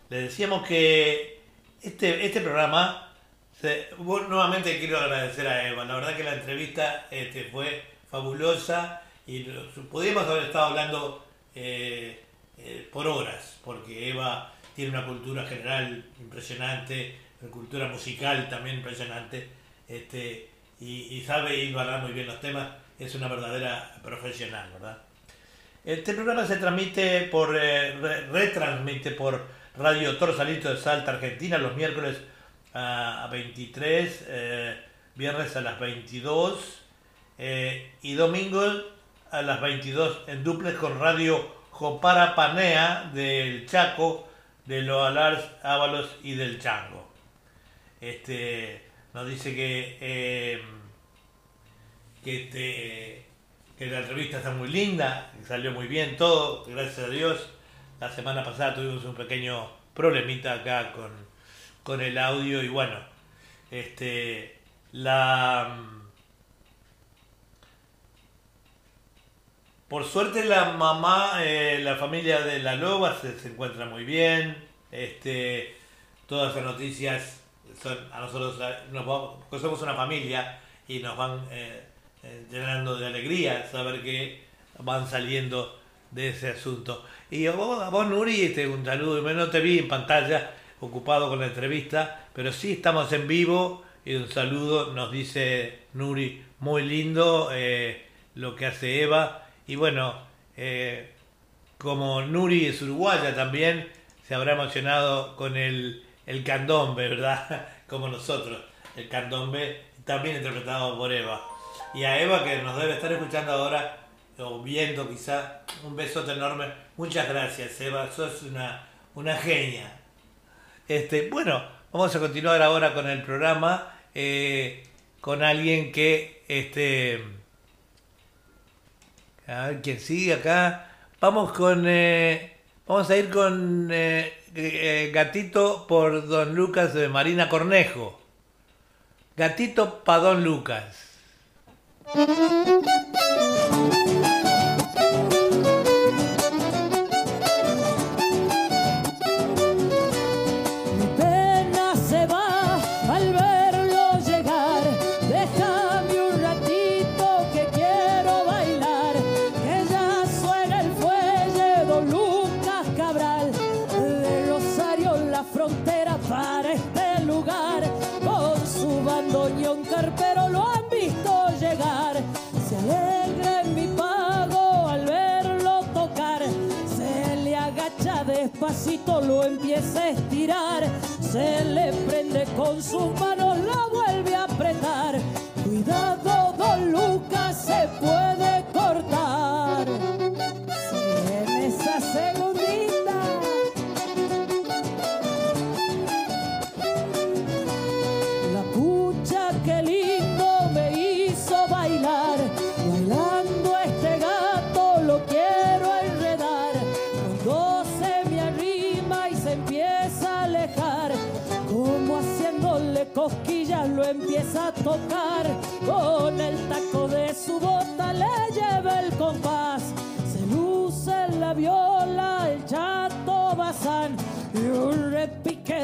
Speaker 1: le decíamos que este, este programa, nuevamente quiero agradecer a Eva, la verdad que la entrevista este, fue fabulosa y podríamos haber estado hablando eh, por horas, porque Eva tiene una cultura general impresionante, cultura musical también impresionante, este, y, y sabe muy bien los temas, es una verdadera profesional, ¿verdad? Este programa se transmite por, eh, re- retransmite por Radio Torsalito de Salta, Argentina, los miércoles a, a 23, eh, viernes a las 22 eh, y domingos a las 22 en duplex con Radio Jopara Panea del Chaco, de Loalars, Ábalos y del Chango. Este, nos dice que, eh, que, este, que la entrevista está muy linda, salió muy bien todo, gracias a Dios. La semana pasada tuvimos un pequeño problemita acá con, con el audio y bueno, este, la... Por suerte la mamá, eh, la familia de la loba se, se encuentra muy bien. Este, todas las noticias son a nosotros nos vamos- somos una familia y nos van eh, eh, llenando de alegría saber que van saliendo de ese asunto. Y a vos, a vos, Nuri, este, un saludo. No te vi en pantalla ocupado con la entrevista, pero sí estamos en vivo y un saludo nos dice Nuri, muy lindo eh, lo que hace Eva. Y bueno, eh, como Nuri es uruguaya también, se habrá emocionado con el, el candombe, ¿verdad? Como nosotros, el candombe también interpretado por Eva. Y a Eva que nos debe estar escuchando ahora, o viendo quizá, un besote enorme. Muchas gracias, Eva, sos una, una genia. Este, bueno, vamos a continuar ahora con el programa eh, con alguien que este a ver quién sigue acá. Vamos con eh, vamos a ir con eh, eh, Gatito por Don Lucas de Marina Cornejo. Gatito pa' Don Lucas.
Speaker 10: Despacito, lo empieza a estirar. Se le prende con sus manos, la vuelve a apretar. Cuidado, don Lucas, se puede cortar.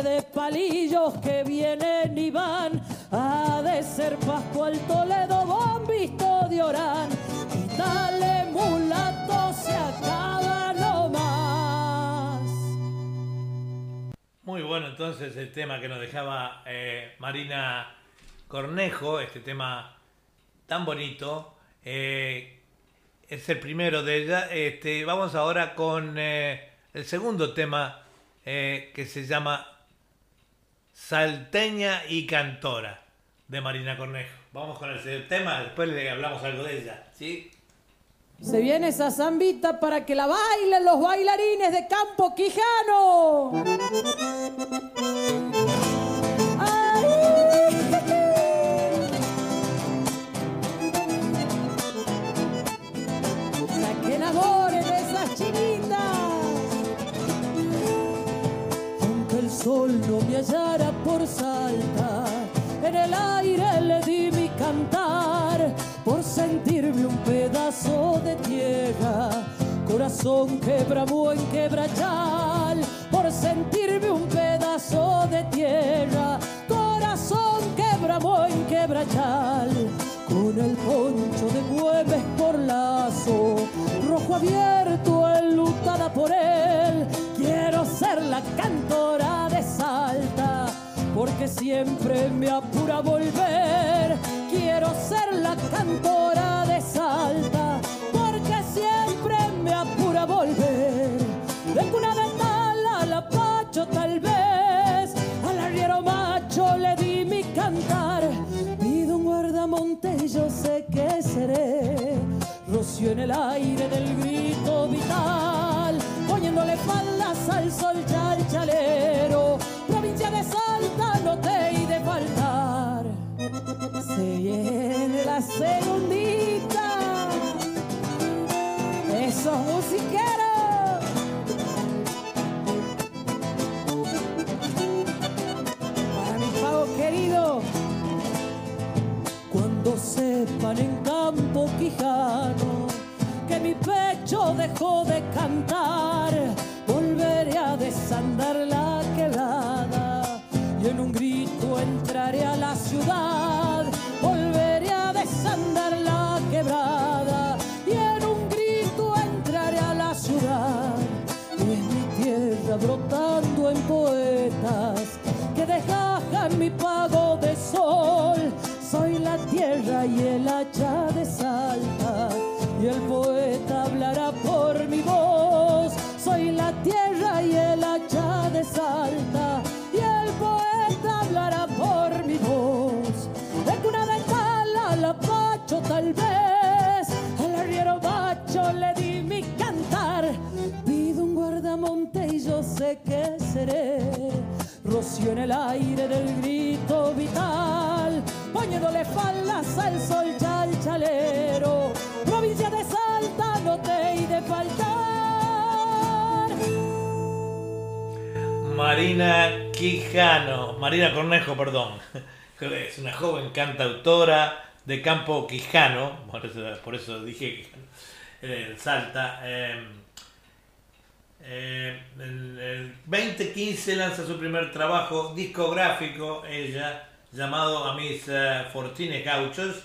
Speaker 10: De palillos que vienen y van. Ha de ser Pascual Toledo, bombisto de Orán. Dale mulato, se acaba nomás.
Speaker 1: Muy bueno entonces el tema que nos dejaba eh, Marina Cornejo, este tema tan bonito. eh, es el primero de ella. Este, vamos ahora con eh, el segundo tema que se llama Salteña y Cantora de Marina Cornejo. Vamos con el tema, después le hablamos algo de ella. ¿sí?
Speaker 10: Se viene esa zambita para que la bailen los bailarines de Campo Quijano. Sol no me hallara por salta, en el aire le di mi cantar, por sentirme un pedazo de tierra, corazón que bramó en quebrachal, por sentirme un pedazo de tierra, corazón que bramó en quebrachal. Con el poncho de mueves por lazo, rojo abierto, enlutada por él, quiero ser la cantora porque siempre me apura volver. Quiero ser la cantora de Salta, porque siempre me apura volver. De cuna de tal a la pacho tal vez, al arriero macho le di mi cantar. Pido un guardamonte yo sé que seré. Rocío en el aire del grito vital, poniéndole faldas al sol chalchalero. No te he de faltar. Se viene la segundita. Esos musiqueros. Querido. Cuando sepan en campo quijano que mi pecho dejó de cantar, volveré a desandar la y el hacha de salta, y el poeta hablará por mi voz. Soy la tierra y el hacha de salta, y el poeta hablará por mi voz. De cuna de tal a la pacho tal vez, al arriero macho le di mi cantar. Pido un guardamonte y yo sé que seré. Rocío en el aire del grito poniéndole faldas al sol. Provincia de Salta no te he de faltar.
Speaker 1: Marina Quijano, Marina Cornejo, perdón. Es una joven cantautora de campo quijano, por eso, dije Quijano, eh, Salta. eh, eh, en el 2015 lanza su primer trabajo discográfico, ella, llamado A mis eh, Fortines Gauchos,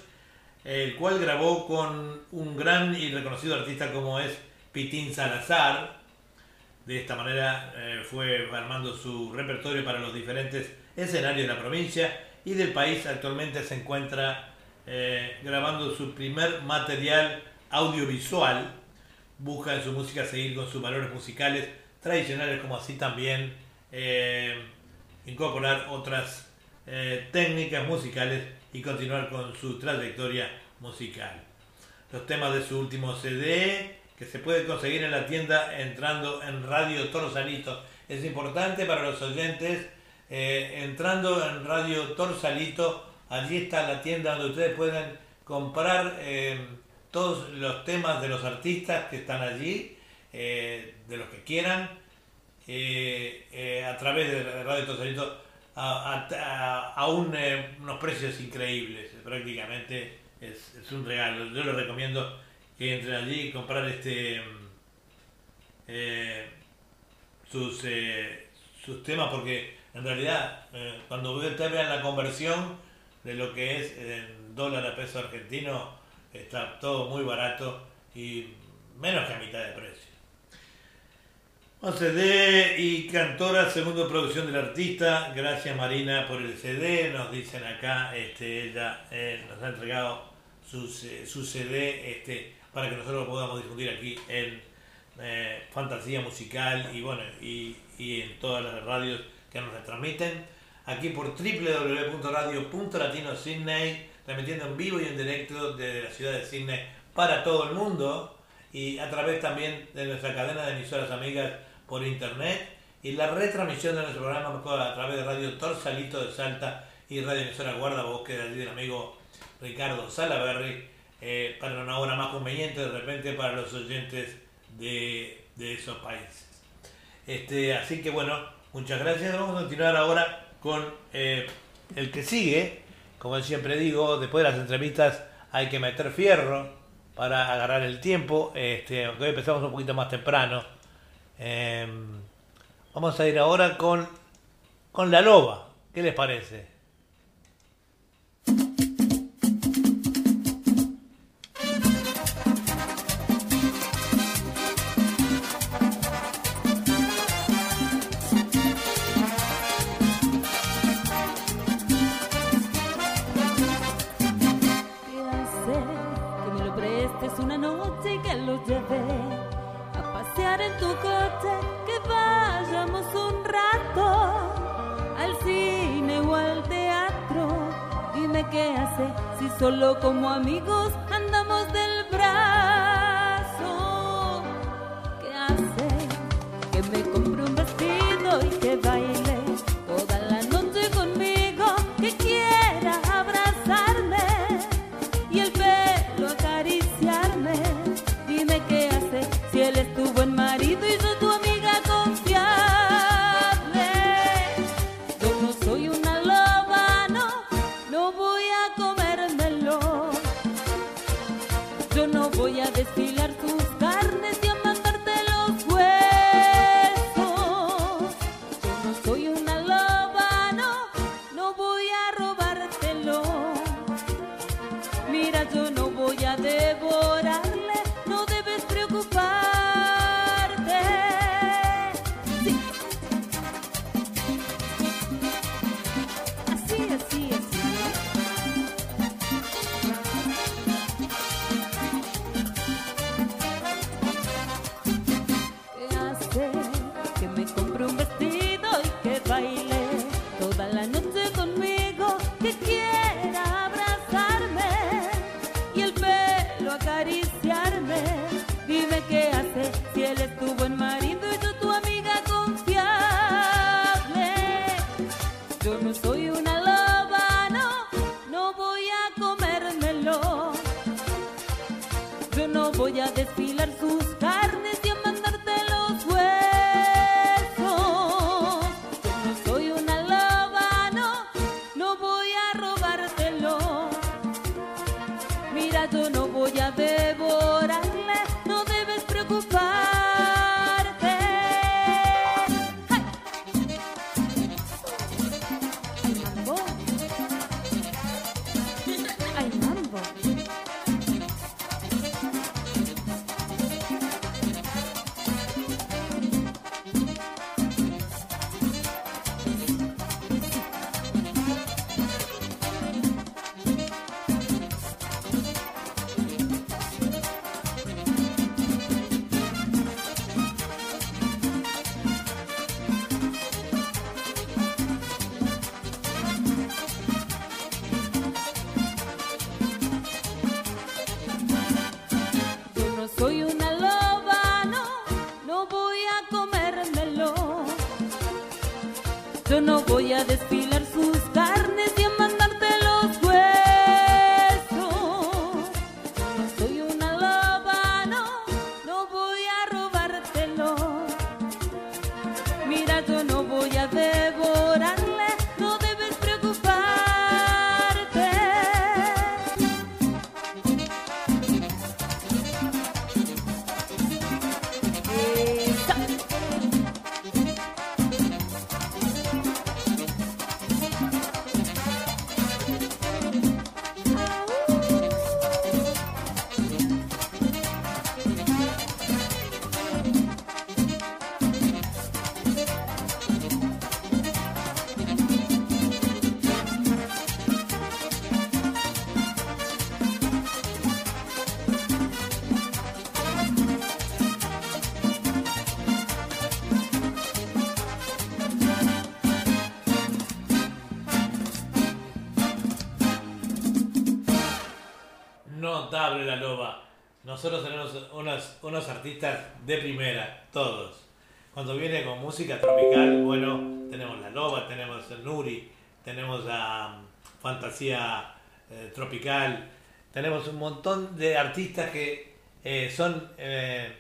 Speaker 1: el cual grabó con un gran y reconocido artista como es Pitín Salazar. De esta manera eh, fue armando su repertorio para los diferentes escenarios de la provincia y del país. Actualmente se encuentra eh, grabando su primer material audiovisual. Busca en su música seguir con sus valores musicales tradicionales, como así también eh, incorporar otras eh, técnicas musicales y continuar con su trayectoria musical. Los temas de su último CD que se puede conseguir en la tienda entrando en Radio Torsalito. Es importante para los oyentes, eh, entrando en Radio Torsalito, allí está la tienda donde ustedes pueden comprar eh, todos los temas de los artistas que están allí, eh, de los que quieran, eh, eh, a través de Radio Torsalito a, eh, unos precios increíbles, prácticamente es, un regalo. Yo les recomiendo que entren allí y comprar este mm, eh, sus, eh, sus temas porque en realidad cuando ustedes vean la conversión de lo que es en dólar a peso argentino está todo muy barato y menos que a mitad de precio. Un CD y cantora, segunda producción del artista. Gracias Marina por el CD. Nos dicen acá, este, ella eh, nos ha entregado eh, su CD este, para que nosotros lo podamos difundir aquí en eh, Fantasía Musical y bueno y, y en todas las radios que nos retransmiten. Aquí por www.radio.latino Sydney, transmitiendo en vivo y en directo desde la ciudad de Sydney para todo el mundo y a través también de nuestra cadena de emisoras amigas por internet y la retransmisión de nuestro programa a través de Radio Torsalito de Salta y Radio Emisora Guardabosque de allí del amigo Ricardo Salaberry eh, para una hora más conveniente de repente para los oyentes de, de esos países. Este, así que bueno, muchas gracias. Vamos a continuar ahora con eh, el que sigue. Como siempre digo, después de las entrevistas hay que meter fierro para agarrar el tiempo. Este, aunque hoy empezamos un poquito más temprano. Eh, vamos a ir ahora con, con la loba. ¿Qué les parece?
Speaker 11: Solo como amigos andamos del brazo. ¿Qué hace? Que me compre un vestido y que baile voy a desfilar
Speaker 1: Música tropical, bueno, tenemos la loba, tenemos el Nuri, tenemos a um, Fantasía eh, Tropical, tenemos un montón de artistas que eh, son eh,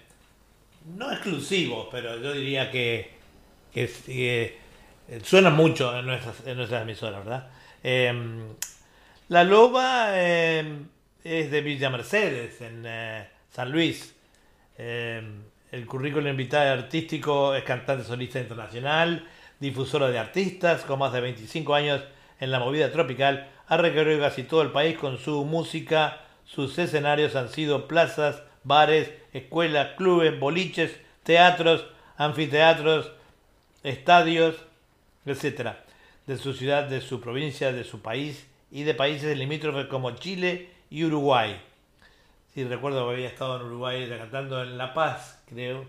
Speaker 1: no exclusivos, pero yo diría que, que, suenan mucho en nuestras, en nuestras emisoras, ¿verdad? Em, la loba em, es de Villa Mercedes, en San Luis. El currículum invitado artístico es cantante solista internacional, difusora de artistas, con más de 25 años en la movida tropical. Ha recorrido casi todo el país con su música. Sus escenarios han sido plazas, bares, escuelas, clubes, boliches, teatros, anfiteatros, estadios, etcétera, de su ciudad, de su provincia, de su país y de países limítrofes como Chile y Uruguay. Sí, recuerdo que había estado en Uruguay cantando en La Paz, creo,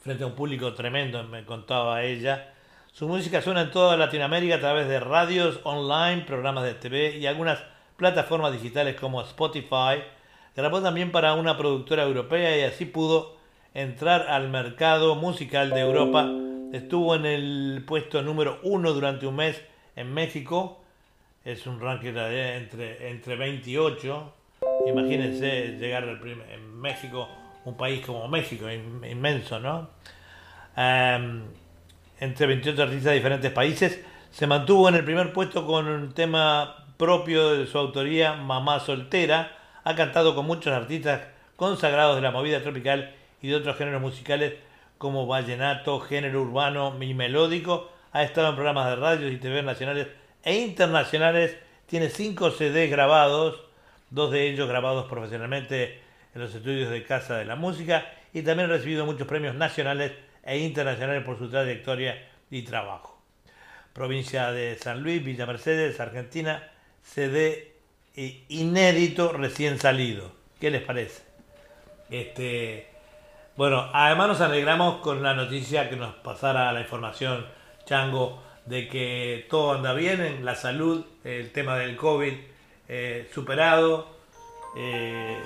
Speaker 1: frente a un público tremendo, me contaba ella. Su música suena en toda Latinoamérica a través de radios, online, programas de TV y algunas plataformas digitales como Spotify. Grabó también para una productora europea y así pudo entrar al mercado musical de Europa. Estuvo en el puesto número uno durante un mes en México. Es un ranking entre, entre 28. Imagínense llegar al en México, un país como México, in- inmenso, ¿no? Em, entre 28 artistas de diferentes países. Se mantuvo en el primer puesto con un tema propio de su autoría, Mamá Soltera. Ha cantado con muchos artistas consagrados de la movida tropical y de otros géneros musicales como vallenato, género urbano y melódico. Ha estado en programas de radio y TV nacionales e internacionales. Tiene cinco CDs grabados, dos de ellos grabados profesionalmente en los estudios de Casa de la Música y también ha recibido muchos premios nacionales e internacionales por su trayectoria y trabajo. Provincia de San Luis, Villa Mercedes, Argentina, CD inédito recién salido. ¿Qué les parece? Este, bueno, además nos alegramos con la noticia que nos pasara la información, Chango, de que todo anda bien en la salud, el tema del COVID eh, superado, eh,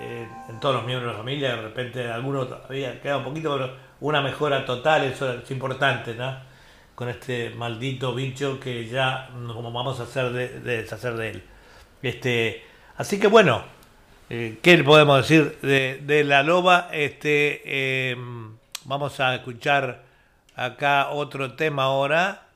Speaker 1: eh, en todos los miembros de la familia, de repente alguno todavía queda un poquito, pero una mejora total, eso es importante, ¿no? Con este maldito bicho que ya como vamos a hacer de, de deshacer de él. Este, así que bueno, eh, ¿qué podemos decir de, la loba? Este, eh, vamos a escuchar acá otro tema ahora.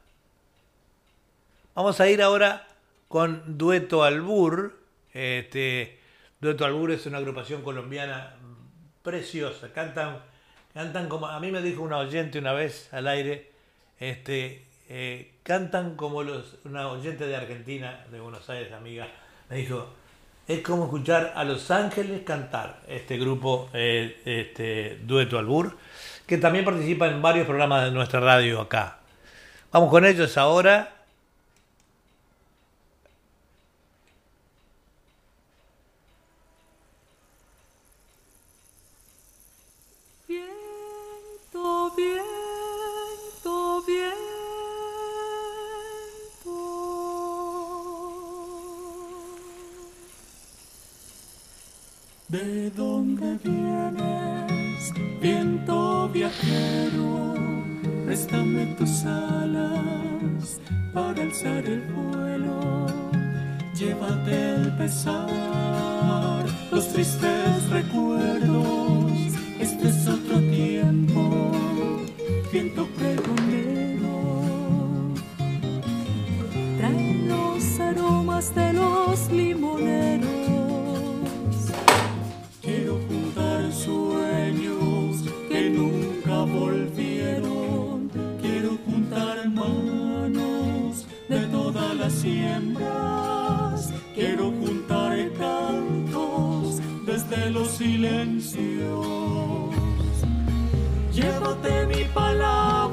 Speaker 1: Vamos a ir ahora con Dueto Albur. Este, Dueto Albur es una agrupación colombiana preciosa. Cantan, cantan como a mí me dijo una oyente una vez al aire, este, eh, cantan como una oyente de Argentina, de Buenos Aires, amiga, me dijo es como escuchar a Los Ángeles cantar este grupo, eh, este Dueto Albur, que también participa en varios programas de nuestra radio acá. Vamos con ellos ahora.
Speaker 8: Vienes, viento viajero?
Speaker 12: préstame tus alas para alzar el vuelo. Llévate el pesar, los tristes recuerdos. Este es otro tiempo, viento pregonero. Traen los aromas de los limoneros. Siembras. Quiero juntar cantos desde los silencios. Llévate mi palabra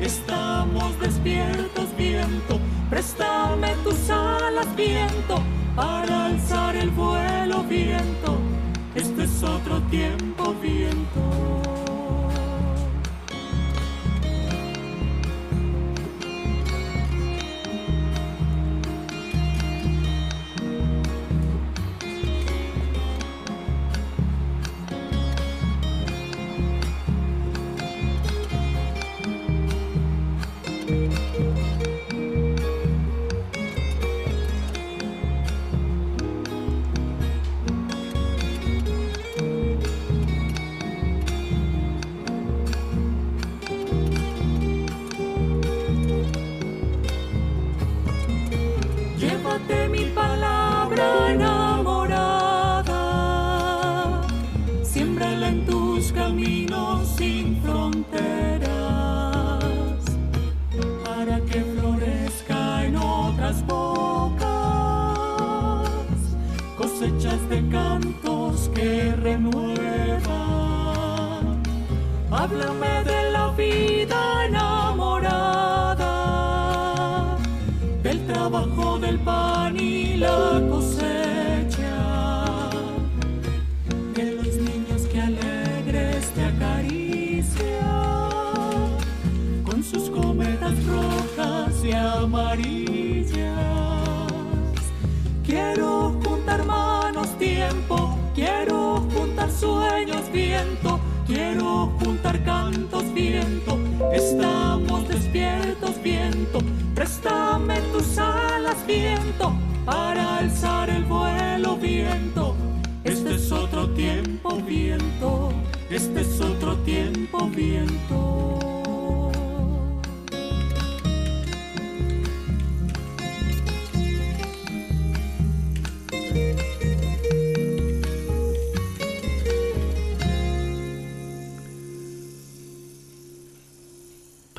Speaker 12: Estamos despiertos viento,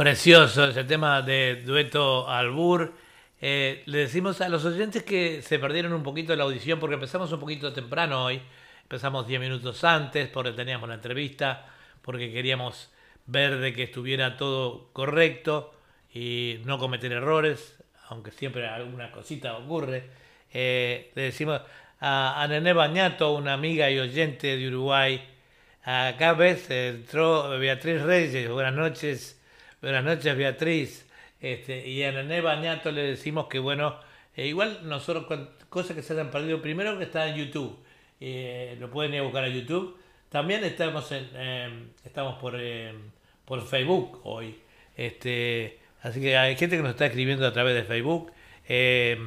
Speaker 1: Precioso ese tema de dueto albur. Eh, le decimos a los oyentes que se perdieron un poquito la audición porque empezamos un poquito temprano hoy. Empezamos 10 minutos antes porque teníamos la entrevista, porque queríamos ver de que estuviera todo correcto y no cometer errores, aunque siempre alguna cosita ocurre. Eh, le decimos a, a Nené Bañato, una amiga y oyente de Uruguay, acá ves, entró Beatriz Reyes, buenas noches. Buenas noches, Beatriz. Este, y a Nené Bañato le decimos que, bueno, eh, igual nosotros, cosas que se hayan perdido, primero que está en YouTube, eh, lo pueden ir a buscar a YouTube. También estamos en, eh, estamos por, eh, por Facebook hoy. Este, así que hay gente que nos está escribiendo a través de Facebook. Eh,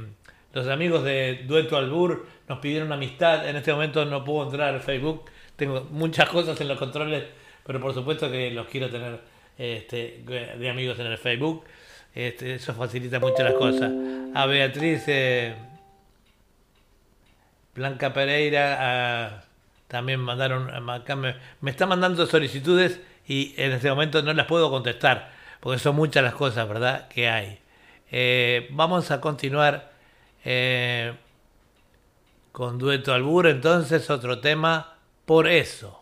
Speaker 1: los amigos de Dueto Albur nos pidieron amistad. En este momento no puedo entrar al Facebook. Tengo muchas cosas en los controles, pero por supuesto que los quiero tener este, de amigos en el Facebook. Este, eso facilita mucho las cosas. A Beatriz, eh, Blanca Pereira, también mandaron, me, me está mandando solicitudes y en este momento no las puedo contestar, porque son muchas las cosas, ¿verdad?, que hay. Eh, vamos a continuar eh, con Dueto Albur, entonces otro tema, por eso.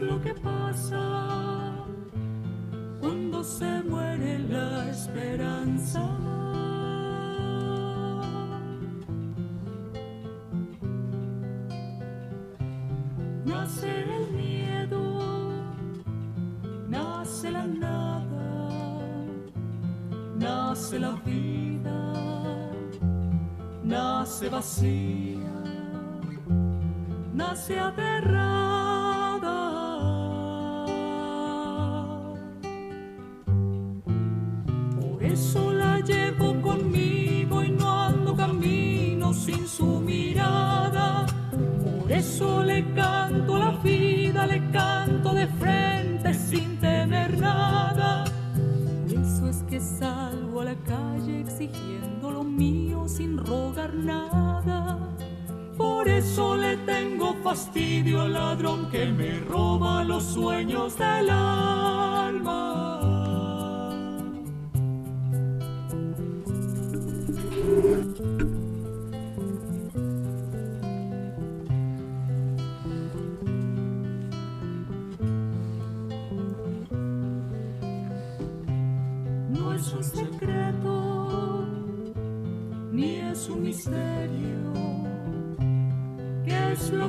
Speaker 12: Lo que pasa cuando se muere la esperanza? Nace el miedo, nace la nada, nace la vida, nace vacía, nace aterrada. Eso le canto la vida, le canto de frente sin temer nada. Por eso es que salgo a la calle exigiendo lo mío sin rogar nada. Por eso le tengo fastidio al ladrón que me roba los sueños del alma.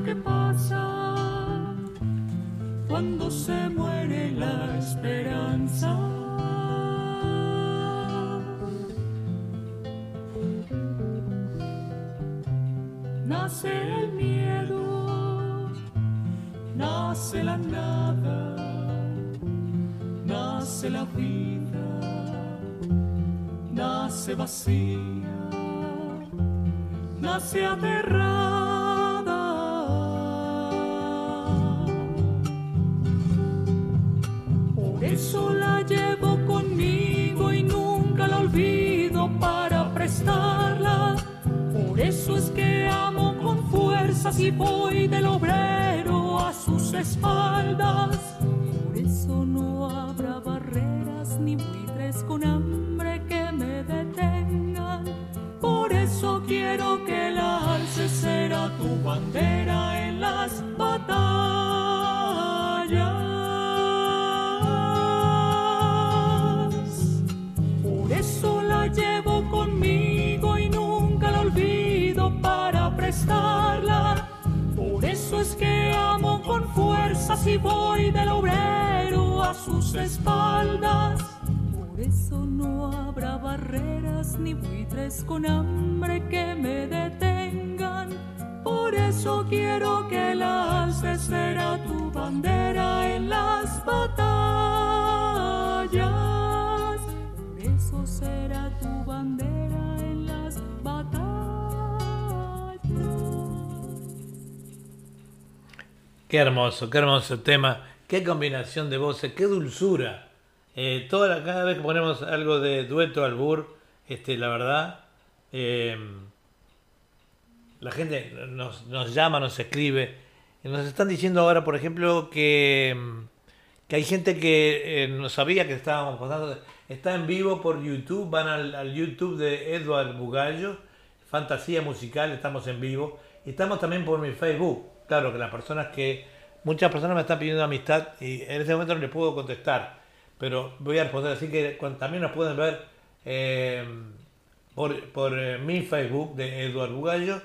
Speaker 12: Que pasa cuando se muere la esperanza? Nace el miedo, nace la nada, nace la vida, nace vacía, nace aterrada. Fuerzas y voy con hambre que me detengan. Por eso quiero que la alce será tu bandera en las batallas. Por eso será tu bandera en las batallas.
Speaker 1: Qué hermoso, qué hermoso tema, qué combinación de voces, qué dulzura. Eh, toda cada vez que ponemos algo de dueto albur, este, la verdad, eh, la gente nos, nos llama, nos escribe, nos están diciendo ahora, por ejemplo, que, mm, que hay gente que eh, no sabía que estábamos pasando, está en vivo por YouTube, van al, YouTube de Edward Bugallo, Fantasía Musical, estamos en vivo, y estamos también por mi Facebook, claro que las personas que, muchas personas me están pidiendo amistad y en este momento no les puedo contestar, pero voy a responder, así que también nos pueden ver eh, por, por eh, mi Facebook de Eduard Bugallo.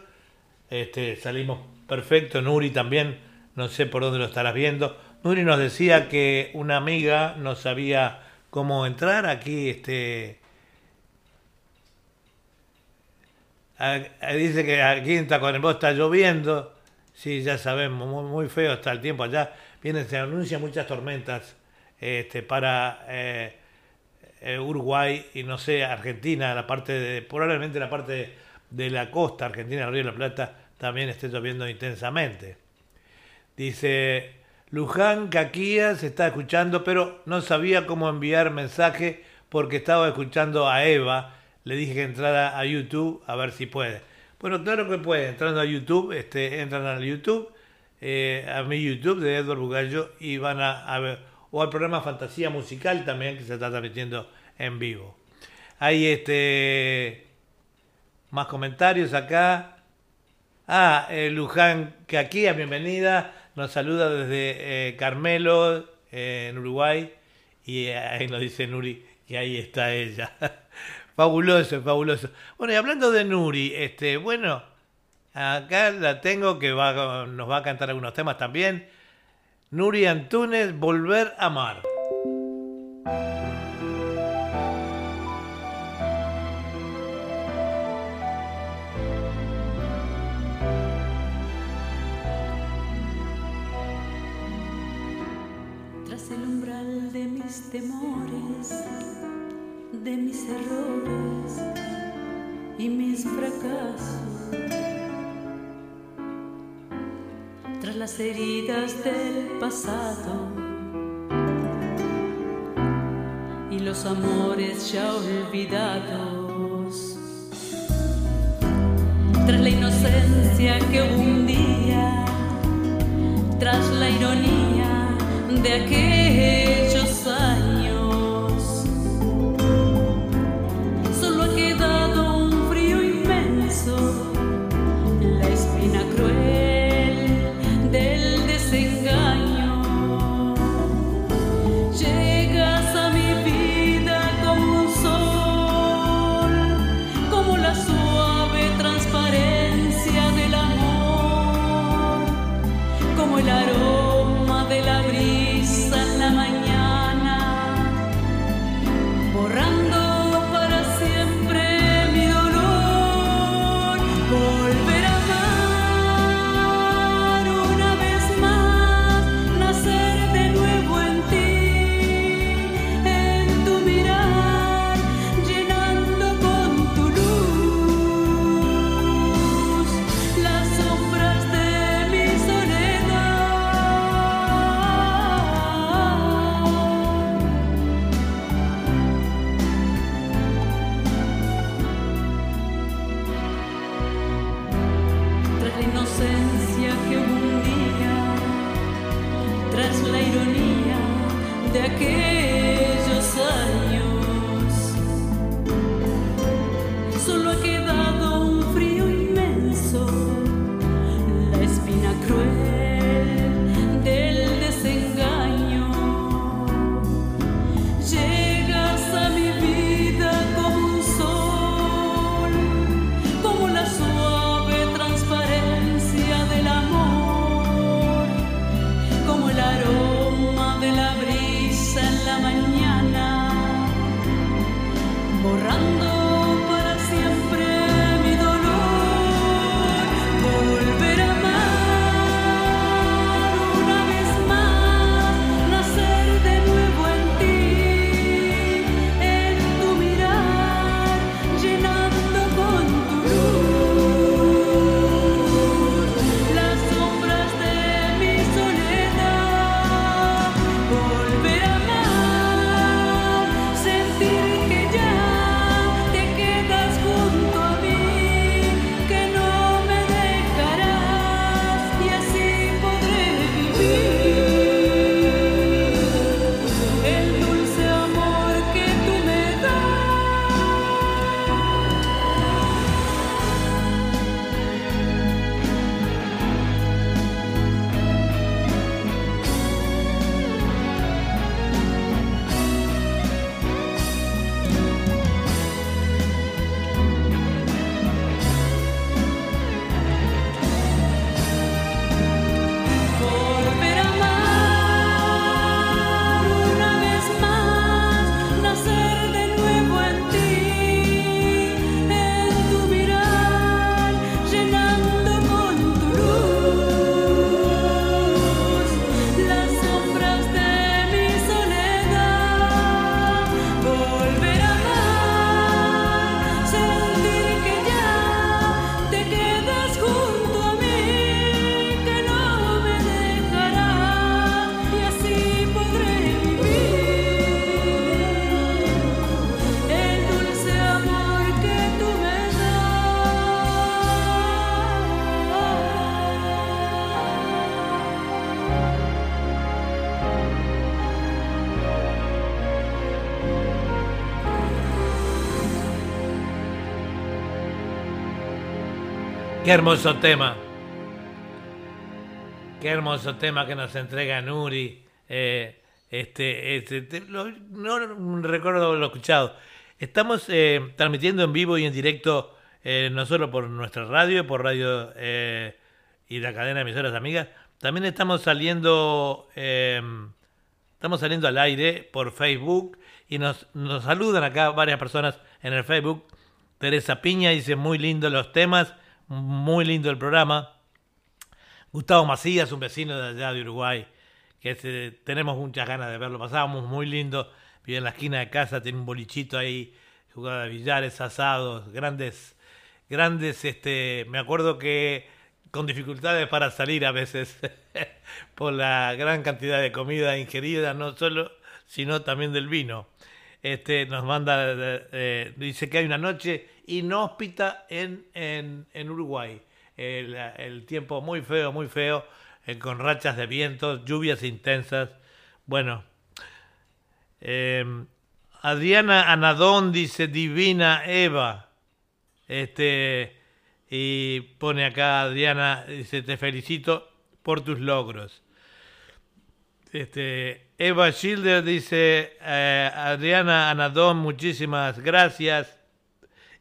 Speaker 1: Este, salimos perfecto. Nuri también, no sé por dónde lo estarás viendo. Nuri nos decía que una amiga no sabía cómo entrar aquí. Este, a- dice que aquí en Tacuarembó está lloviendo Sí, ya sabemos, muy, muy feo está el tiempo allá. Vienen, se anuncian muchas tormentas este, para eh, eh, Uruguay y no sé, Argentina, la parte de, probablemente la parte de la costa argentina, el Río de la Plata, también esté lloviendo intensamente. Dice, Luján Caquía se está escuchando, pero no sabía cómo enviar mensaje porque estaba escuchando a Eva. Le dije que entrara a YouTube a ver si puede. Bueno, claro que puede, entrando a YouTube, este, entran al YouTube, eh, a mi YouTube de Edward Bugallo y van a, a ver, o al programa Fantasía Musical también que se está transmitiendo en vivo. Hay este más comentarios acá. Ah, eh, Luján Caquía, bienvenida. Nos saluda desde eh, Carmelo, eh, en Uruguay. Y ahí nos dice Nuri que ahí está ella. fabuloso, fabuloso. Bueno, y hablando de Nuri, este, bueno, acá la tengo que va, nos va a cantar algunos temas también. Nuri Antunes, Volver a Amar.
Speaker 13: Tras el umbral de mis temores, de mis errores y mis fracasos, tras las heridas del pasado. Y los amores ya olvidados, tras la inocencia que un día, tras la ironía de aquellos
Speaker 1: Qué hermoso tema. Qué hermoso tema que nos entrega Nuri. Eh, este, este, no recuerdo haberlo escuchado. Estamos eh, transmitiendo en vivo y en directo, eh, no solo por nuestra radio, por radio eh, y la cadena de emisoras amigas, también estamos saliendo, eh, estamos saliendo al aire por Facebook y nos, nos saludan acá varias personas en el Facebook. Teresa Piña dice muy lindo los temas, muy lindo el programa. Gustavo Macías, un vecino de allá de Uruguay, que se- tenemos muchas ganas de verlo. Pasábamos muy lindo, vive en la esquina de casa, tiene un bolichito ahí, jugaba de billares, asados, grandes, grandes, este, me acuerdo que con dificultades para salir a veces por la gran cantidad de comida ingerida, no solo, sino también del vino. Este, nos manda, eh, eh, dice que hay una noche inhóspita en, en, en Uruguay. El, el tiempo muy feo, muy feo, eh, con rachas de vientos, lluvias intensas. Bueno, eh, Adriana Anadón dice Divina Eva. Este, y pone acá Adriana, dice, te felicito por tus logros. Este, Eva Schilder dice, eh, Adriana Anadón, muchísimas gracias.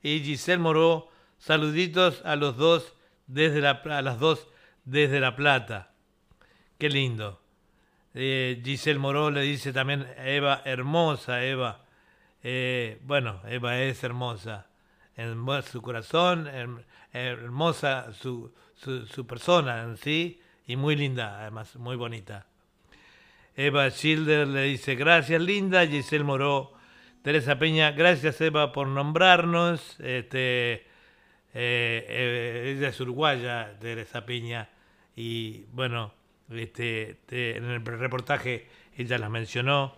Speaker 1: Y Giselle Moró, saluditos a los dos desde la, a las dos desde La Plata. Qué lindo. Eh, Giselle Moró le dice también Eva, hermosa Eva. Eh, bueno, Eva es hermosa. Hermosa su corazón, her- hermosa su, su, su persona en sí y muy linda, además, muy bonita. Eva Schilder le dice, gracias Linda, Giselle Moró, Teresa Peña, gracias Eva por nombrarnos. Este, eh, eh, ella es uruguaya, Teresa Peña, y bueno, este, te- en el reportaje ella las mencionó.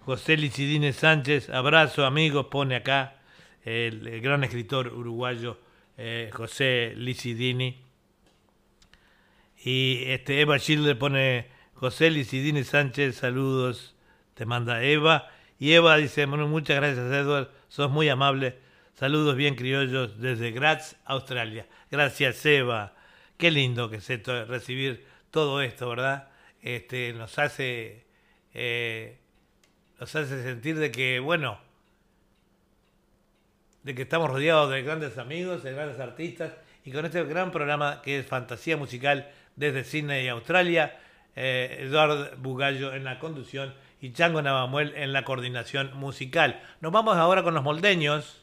Speaker 1: José Licidine Sánchez, abrazo amigos, pone acá el, el gran escritor uruguayo eh, José Licidini. Y este Eva Schilder pone José Licidini Sánchez, saludos, te manda Eva. Y Eva dice, bueno, muchas gracias Edward, sos muy amable. Saludos bien criollos desde Graz, Australia. Gracias Eva. Qué lindo que esto, recibir todo esto, ¿verdad? Este, nos hace, eh, nos hace sentir de que, bueno, de que estamos rodeados de grandes amigos, de grandes artistas, y con este gran programa que es Fantasía Musical desde Sydney, Australia, eh, Eduardo Bugallo en la conducción y Chango Navamuel en la coordinación musical. Nos vamos ahora con los moldeños.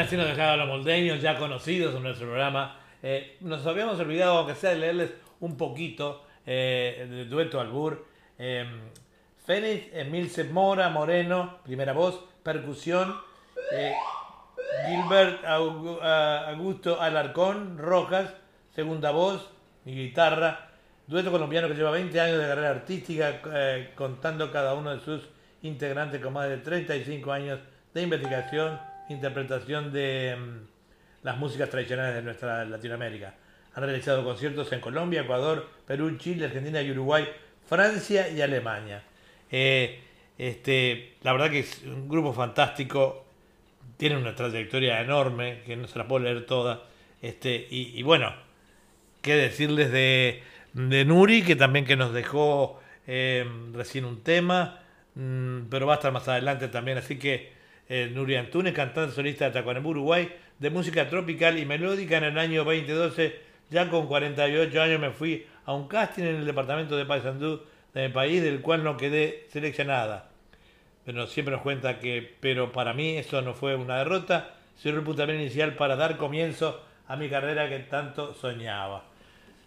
Speaker 1: Así nos dejaban los moldeños, ya conocidos en nuestro programa. Eh, nos habíamos olvidado, aunque sea, de leerles un poquito eh, del dueto Albur. Eh, Fénix, Emilce Mora, Moreno, primera voz, percusión. eh, Gilbert Augu- Augusto Alarcón, Rojas, segunda voz, mi guitarra. Dueto colombiano que lleva 20 años de carrera artística, eh, contando cada uno de sus integrantes con más de 35 años de investigación, interpretación de mm, las músicas tradicionales de nuestra Latinoamérica. Han realizado conciertos en Colombia, Ecuador, Perú, Chile, Argentina y Uruguay, Francia y Alemania. Eh, este, la verdad que es un grupo fantástico, tiene una trayectoria enorme, que no se la puedo leer toda. Este, y, bueno, qué decirles de, de Nuri, que también que nos dejó eh, recién un tema, mm, pero va a estar más adelante también. Así que eh, Nuri Antunes, cantante solista de Tacuarembó, Uruguay, de música tropical y melódica en el año 2012, ya con 48 años me fui a un casting en el departamento de Paysandú de mi país, del cual no quedé seleccionada pero siempre nos cuenta que, pero para mí eso no fue una derrota, sino el puntapié inicial para dar comienzo a mi carrera que tanto soñaba.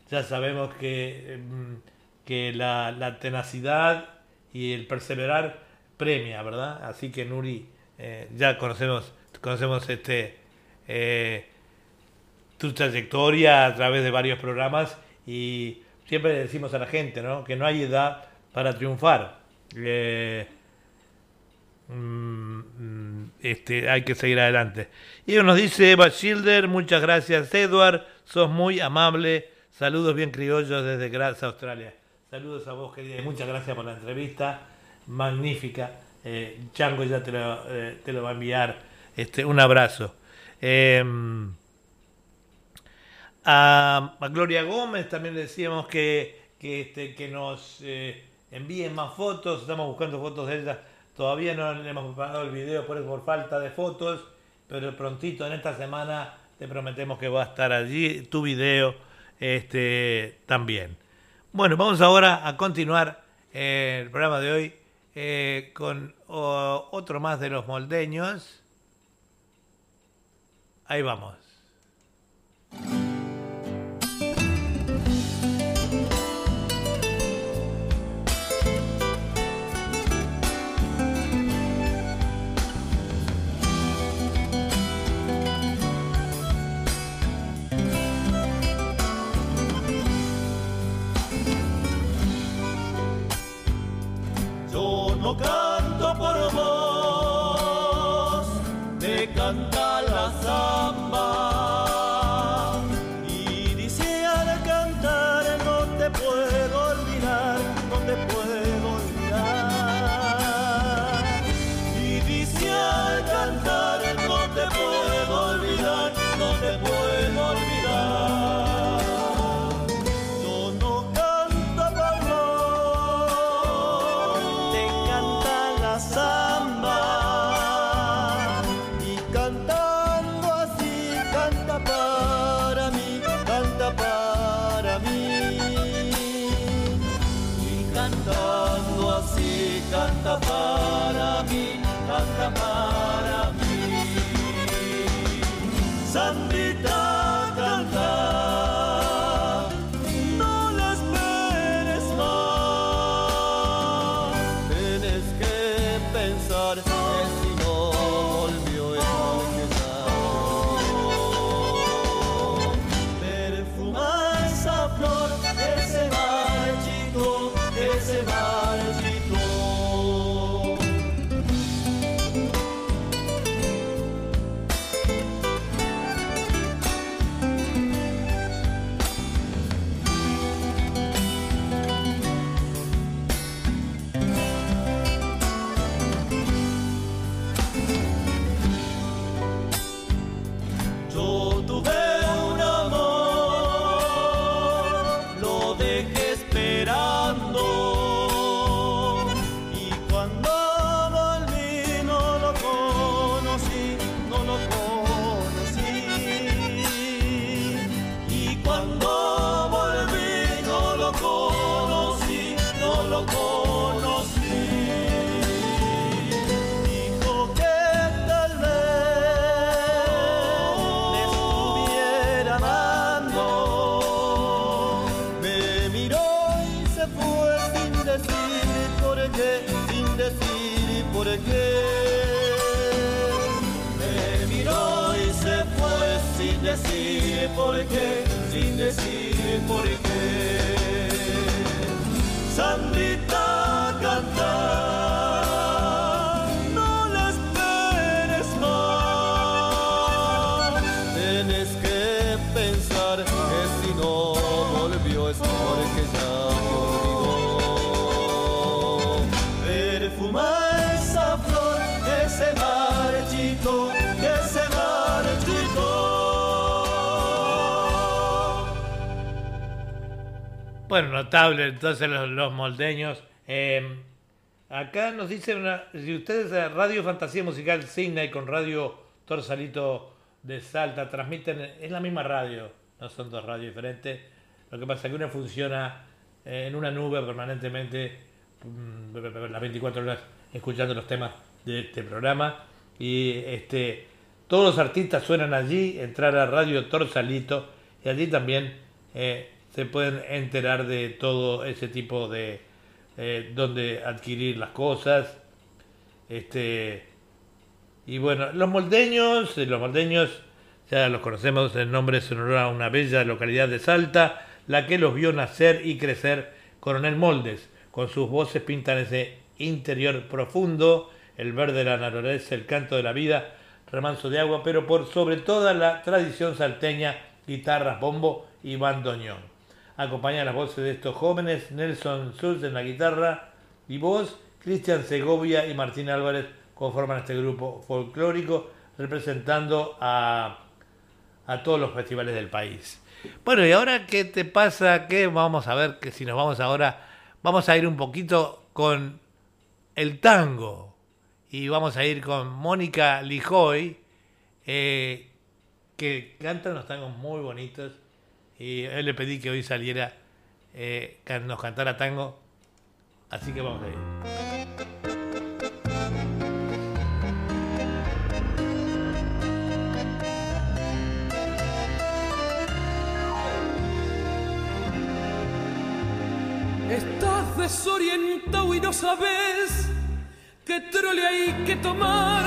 Speaker 1: Ya sabemos que, mm, que la, la tenacidad y el perseverar premia, ¿verdad? Así que Nuri, eh, ya conocemos, conocemos este eh, tu trayectoria a través de varios programas y siempre le decimos a la gente, ¿no? Que no hay edad para triunfar. Eh, Mm, este, hay que seguir adelante. Y nos dice Eva Schilder, muchas gracias Edward, sos muy amable, saludos bien criollos desde Graz, Australia. Saludos a vos querida y muchas gracias por la entrevista, magnífica. Eh, Chango ya te lo, eh, te lo va a enviar, este, un abrazo. Eh, a, Gloria Gómez también decíamos que, que, este, que nos eh, envíen más fotos, estamos buscando fotos de ella. Todavía no hemos preparado el video por, por falta de fotos, pero prontito en esta semana te prometemos que va a estar allí. Tu video este, también. Bueno, vamos ahora a continuar eh, el programa de hoy eh, con otro más de los moldeños. Ahí vamos.
Speaker 14: Yo
Speaker 1: entonces los, moldeños. Eh, acá nos dicen, una, si ustedes a Radio Fantasía Musical Signa y con Radio Torsalito de Salta transmiten, es la misma radio, no son dos radios diferentes. Lo que pasa es que una funciona eh, en una nube permanentemente, mm, las 24 horas escuchando los temas de este programa. Y este, todos los artistas suenan allí, entrar a Radio Torsalito y allí también eh, se pueden enterar de todo ese tipo de eh, donde adquirir las cosas. Este y bueno, los moldeños, eh, los moldeños ya los conocemos, el nombre es honor a una bella localidad de Salta, la que los vio nacer y crecer Coronel Moldes, con sus voces pintan ese interior profundo, el verde de la naturaleza, el canto de la vida, remanso de agua, pero por sobre toda la tradición salteña, guitarras, bombo y bandoneón. Acompaña las voces de estos jóvenes, Nelson Schultz en la guitarra y voz, Cristian Segovia y Martín Álvarez conforman este grupo folclórico representando a, a todos los festivales del país. Bueno, y ahora, ¿qué te pasa? ¿Qué vamos a ver? Que si nos vamos ahora, vamos a ir un poquito con el tango. Y vamos a ir con Mónica Lijoy, eh, que canta unos tangos muy bonitos. Y le pedí que hoy saliera, eh, nos cantara tango. Así que vamos a ir.
Speaker 8: Estás desorientado y no sabes qué trole hay que tomar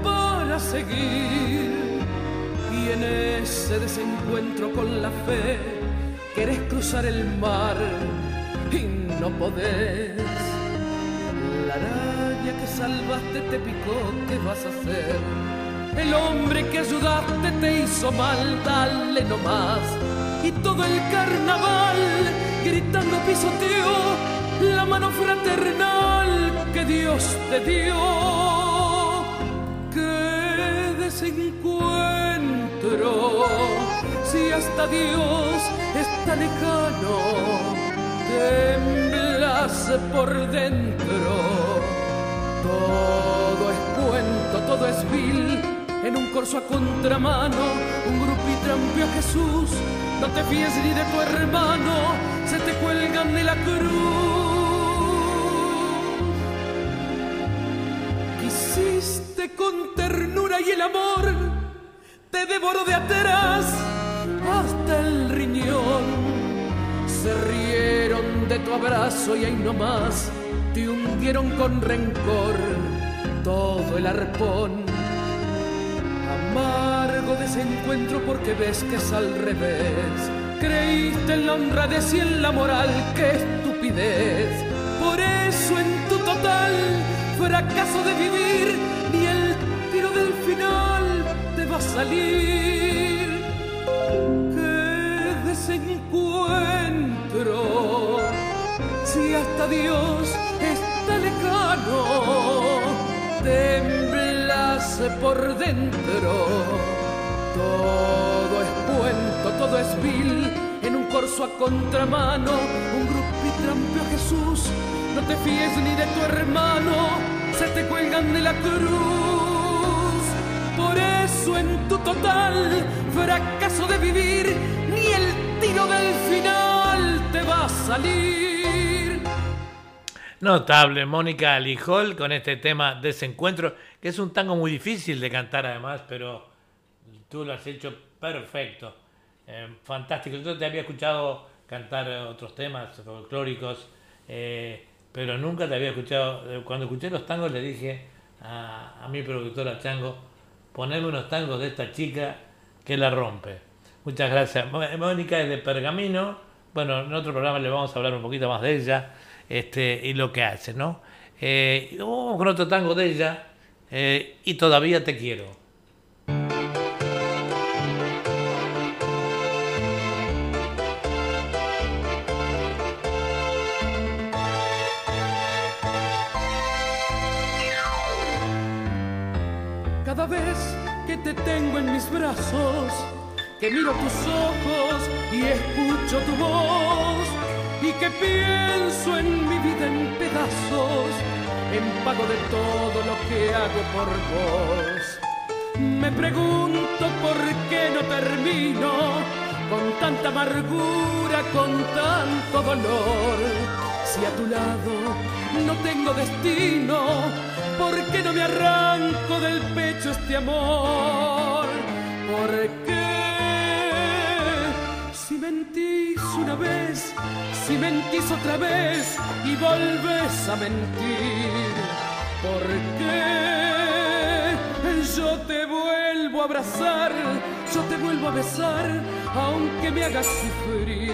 Speaker 8: para seguir. Y en ese desencuentro con la fe querés cruzar el mar y no podés. La araña que salvaste te picó, ¿qué vas a hacer? El hombre que ayudaste te hizo mal, dale nomás. Y todo el carnaval gritando pisoteó la mano fraternal que Dios te dio. ¡Qué desencuentro! Si hasta Dios está lejano, temblas por dentro. Todo es cuento, todo es vil. En un corso a contramano, un trampió a Jesús. No te fíes ni de tu hermano, se te cuelgan de la cruz. Quisiste con ternura y el amor te devoró de atrás hasta el riñón. Se rieron de tu abrazo y ahí nomás te hundieron con rencor todo el arpón. Amargo desencuentro porque ves que es al revés. Creíste en la honradez y en la moral, qué estupidez. Por eso en tu total fracaso de vivir, ni el tiro del final te va a salir. ¡Qué desencuentro! Si hasta Dios está lejano, temblas por dentro. Todo es cuento, todo es vil. En un corso a contramano, un grupo y trampeó a Jesús. No te fíes ni de tu hermano, se te cuelgan de la cruz. Por eso en tu total fracaso de vivir, ni el del final te va a salir.
Speaker 1: Notable, Mónica Lijol con este tema Desencuentro, que es un tango muy difícil de cantar además, pero tú lo has hecho perfecto. Eh, fantástico. Yo te había escuchado cantar otros temas folclóricos, eh, pero nunca te había escuchado. eh, Cuando escuché los tangos le dije a, a mi productora Chango, poneme unos tangos de esta chica que la rompe. Muchas gracias. Mónica es de Pergamino. Bueno, en otro programa le vamos a hablar un poquito más de ella este, y lo que hace, ¿no? Eh, vamos otro tango de ella, eh, Y todavía te quiero.
Speaker 8: Que miro tus ojos y escucho tu voz, y que pienso en mi vida en pedazos, en pago de todo lo que hago por vos. Me pregunto por qué no termino con tanta amargura, con tanto dolor. Si a tu lado no tengo destino, ¿por qué no me arranco del pecho este amor? ¿Por? Mentís una vez, si mentís otra vez y volves a mentir, ¿por qué? Yo te vuelvo a abrazar, yo te vuelvo a besar, aunque me hagas sufrir.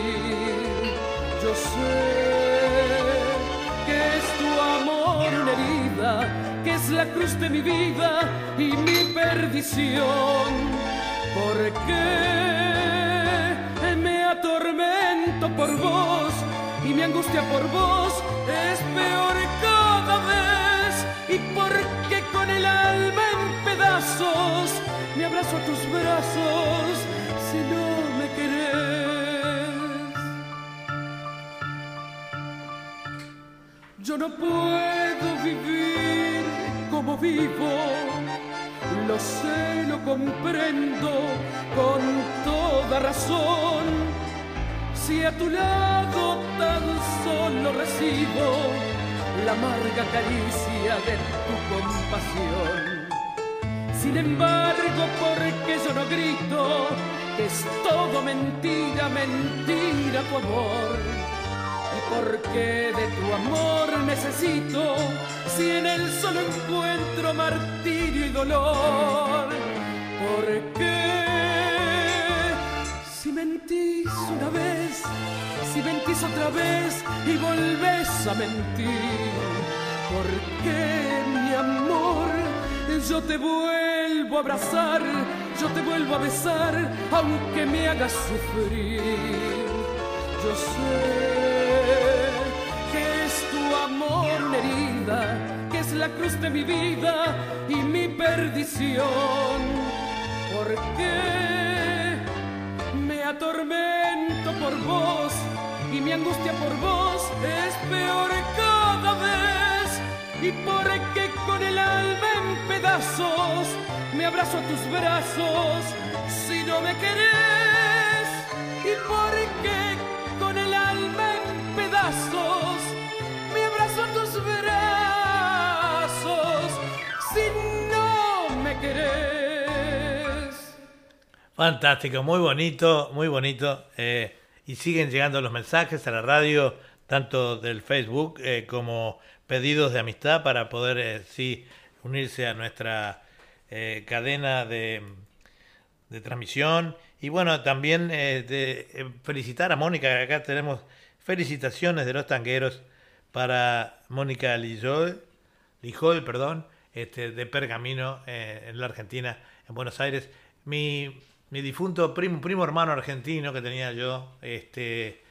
Speaker 8: Yo sé que es tu amor una herida, que es la cruz de mi vida y mi perdición. ¿Por qué me atormento por vos y mi angustia por vos es peor cada vez? ¿Y por qué con el alma en pedazos me abrazo a tus brazos si no me querés? Yo no puedo vivir como vivo, lo sé, lo comprendo con toda razón. Si a tu lado tan solo recibo la amarga caricia de tu compasión. Sin embargo, porque yo no grito, es todo mentira, mentira tu amor. ¿Y por qué de tu amor necesito si en él solo encuentro martirio y dolor? ¿Por qué? Si mentís una vez, si mentís otra vez y volvés a mentir, ¿por qué mi amor? Yo te vuelvo a abrazar, yo te vuelvo a besar, aunque me hagas sufrir. Yo sé que es tu amor una herida, que es la cruz de mi vida y mi perdición. ¿Por qué me atormento por vos y mi angustia por vos es peor cada vez? ¿Y por qué con el alma en pedazos me abrazo a tus brazos si no me querés? ¿Y por qué con el alma en pedazos
Speaker 1: Fantástico, muy bonito, muy bonito. eh, y siguen llegando los mensajes a la radio, tanto del Facebook eh, como pedidos de amistad para poder, eh, sí, unirse a nuestra cadena de, transmisión. Y bueno, también felicitar a Mónica, acá tenemos felicitaciones de los tangueros para Mónica Lijol, perdón, este, de Pergamino en la Argentina, en Buenos Aires. Mi, mi difunto primo, primo hermano argentino que tenía yo, este,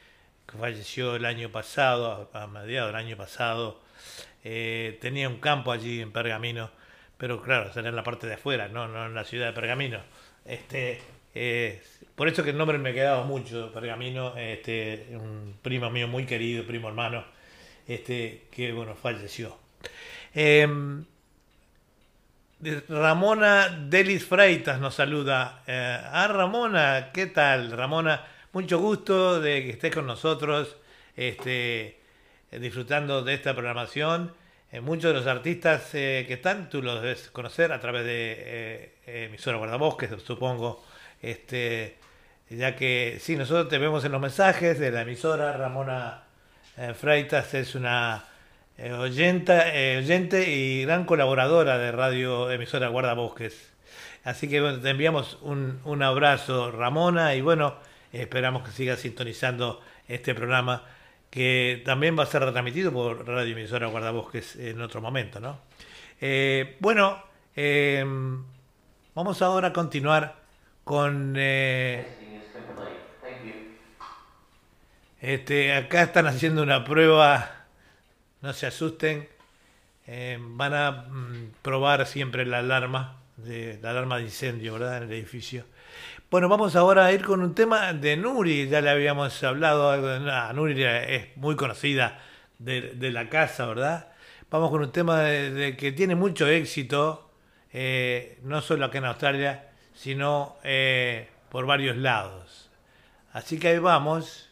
Speaker 1: que falleció el año pasado, a, mediados del año pasado, eh, tenía un campo allí en Pergamino, pero claro, será en la parte de afuera, no, no en la ciudad de Pergamino. Este, eh, por eso que el nombre me quedaba mucho, Pergamino, este, un primo mío muy querido, primo hermano, este, que bueno, falleció. Em, Ramona Delis Freitas nos saluda. Eh, ah, Ramona, ¿qué tal? Ramona, mucho gusto de que estés con nosotros, este, disfrutando de esta programación. Eh, muchos de los artistas eh, que están, tú los debes conocer a través de emisora Guardabosques, supongo. Este, ya que sí, nosotros te vemos en los mensajes de la emisora. Ramona Freitas es una
Speaker 13: eh, oyenta, eh, oyente y gran colaboradora de Radio Emisora Guardabosques. Así que bueno, te enviamos un, un abrazo, Ramona, y bueno, esperamos que sigas sintonizando este programa que también va a ser retransmitido por Radio Emisora Guardabosques en otro momento, ¿no? Eh, bueno, eh, vamos ahora a continuar con... este, acá están haciendo una prueba, no se asusten, eh, van a mm, probar siempre la alarma, de, la alarma de incendio, ¿verdad? En el edificio. Bueno, vamos ahora a ir con un tema de Nuri, ya le habíamos hablado, ah, Nuri es muy conocida de, la casa, ¿verdad? Vamos con un tema que tiene mucho éxito, eh, no solo acá en Australia, sino eh, por varios lados. Así que ahí vamos.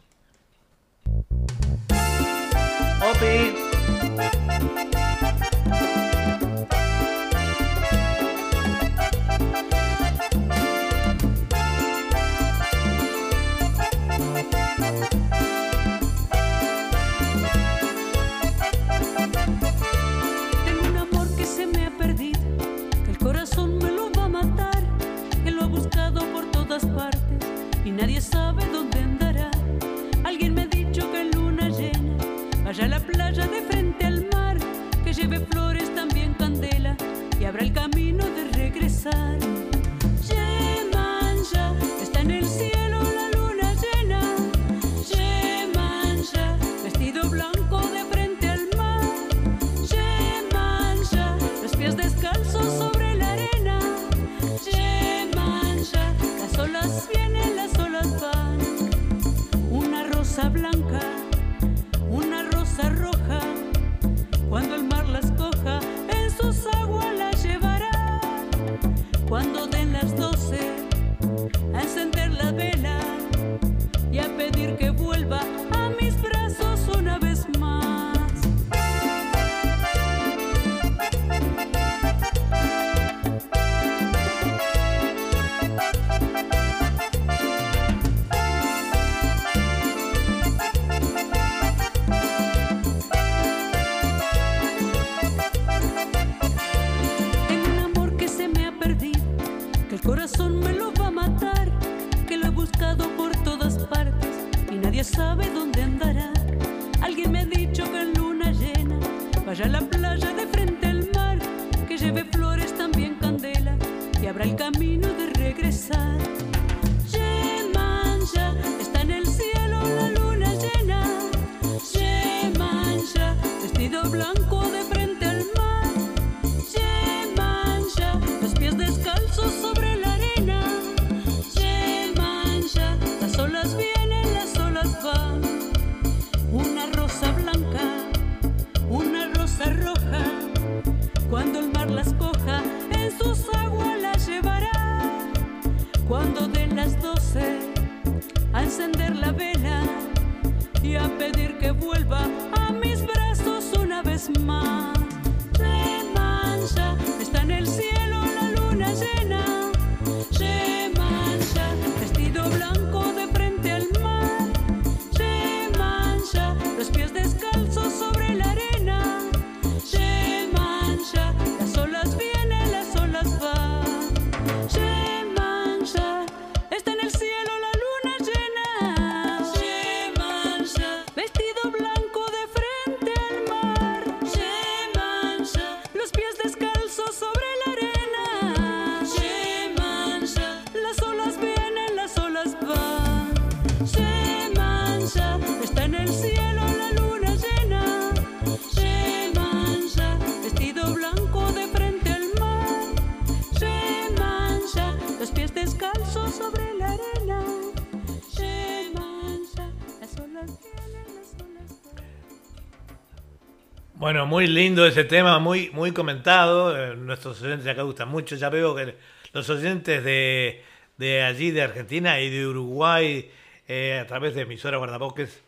Speaker 13: Bueno, muy lindo ese tema, muy, muy comentado. eh, nuestros oyentes acá gustan mucho. Ya veo que los oyentes de, de allí, de Argentina y de Uruguay, eh, a través de emisora Guardabosques,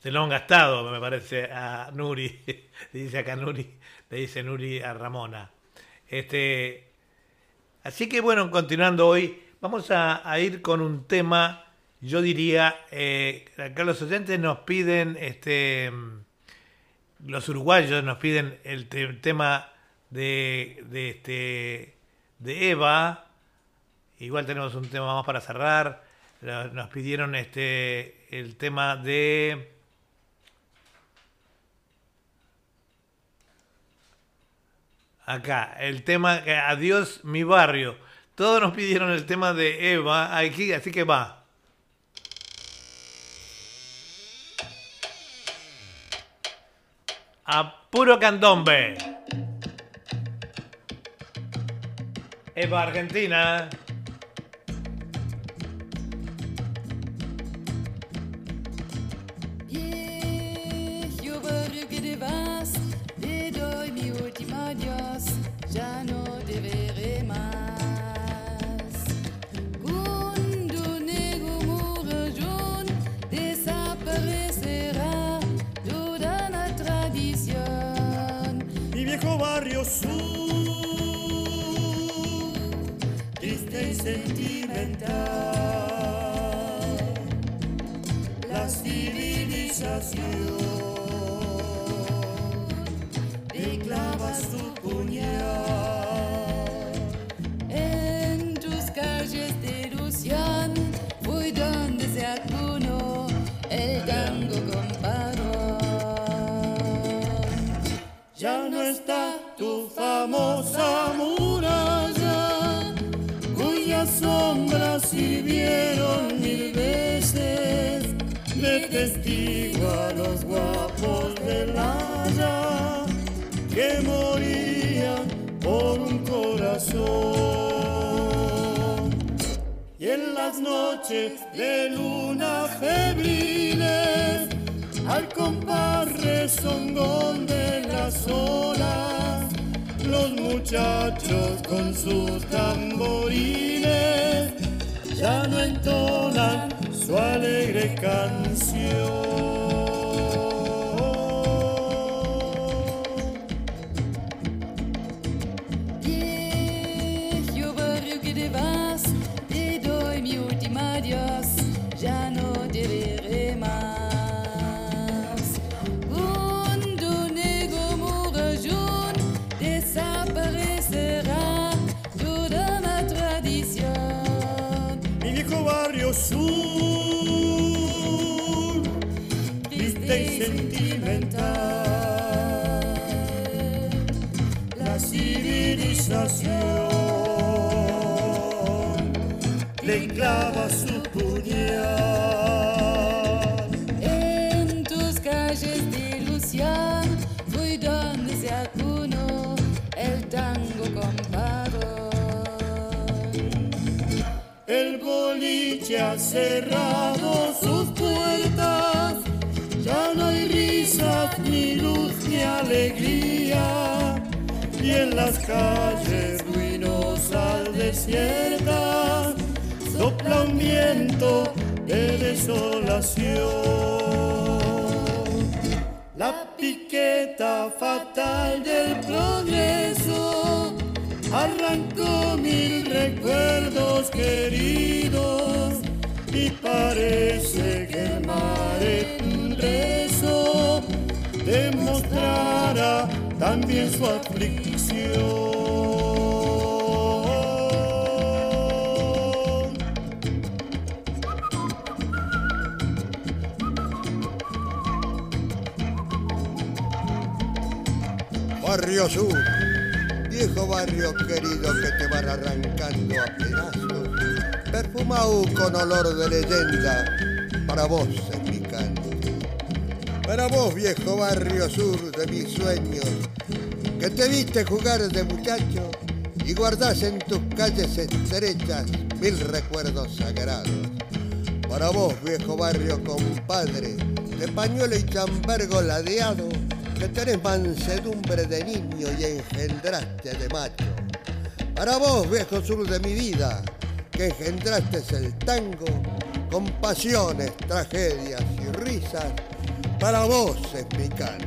Speaker 13: se lo han gastado, me parece, a Nuri. Le dice acá Nuri, le dice Nuri a Ramona. Este, así que bueno, continuando hoy, vamos a, a ir con un tema, yo diría, eh, acá los oyentes nos piden este
Speaker 1: los uruguayos nos piden el te- tema de, de, este, de Eva. Igual tenemos un tema más para cerrar. Nos pidieron este el tema de. Acá, el tema Adiós mi barrio. Todos nos pidieron el tema de Eva, aquí, así que va. A puro candombe. Eva Argentina.
Speaker 4: Ya no más.
Speaker 7: Sentimental. La civilización te clava su puñal.
Speaker 4: En tus calles de ilusión fui donde se acunó el tango con padrón.
Speaker 7: Ya no está tu famosa sirvieron mil veces de testigo a los guapos del Haya que morían por un corazón. Y en las noches de luna febriles, al compás rezongón de las olas, los muchachos con sus tamborines ya no entonan su alegre canción. Cerrado sus puertas, ya no hay risas, ni luz, ni alegría. Y en las calles ruinosas desiertas sopla un viento de desolación. La piqueta fatal del progreso arrancó mil recuerdos queridos parece que el mar en rezo demostrará también su aflicción.
Speaker 9: Barrio Sur, viejo barrio querido que te van arrancando a pedazos, perfumado con olor de leyenda, para vos es mi. Para vos, viejo barrio sur de mis sueños, que te viste jugar de muchacho y guardás en tus calles estrechas mil recuerdos sagrados. Para vos, viejo barrio compadre, de pañuelo y chambergo ladeado, que tenés mansedumbre de niño y engendraste de macho. Para vos, viejo sur de mi vida, que engendraste el tango con pasiones, tragedias y risas, para vos es mi canto.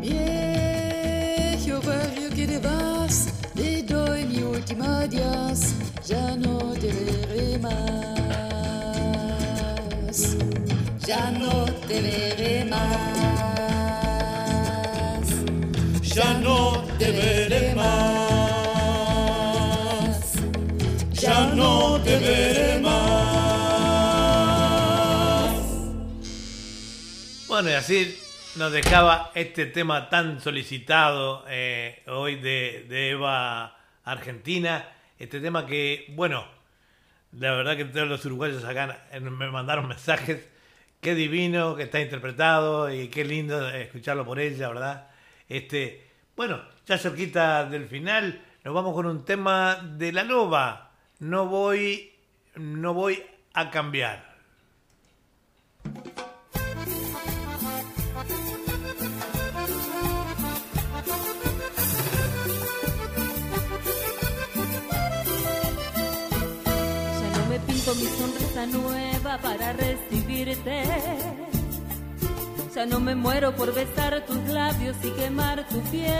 Speaker 4: Viejo barrio que te vas, te doy mi último adiós, ya no te veré más. ya no te veré más.
Speaker 7: Ya no te veré más.
Speaker 1: Bueno, y así nos dejaba este tema tan solicitado eh, hoy de, Eva Argentina. Este tema que, bueno, la verdad que todos los uruguayos acá me mandaron mensajes. Qué divino que está interpretado y qué lindo escucharlo por ella, ¿verdad? Este, bueno, ya cerquita del final, nos vamos con un tema de la loba. No voy, no voy a cambiar.
Speaker 11: Nueva para recibirte. Ya no me muero por besar tus labios y quemar tu piel.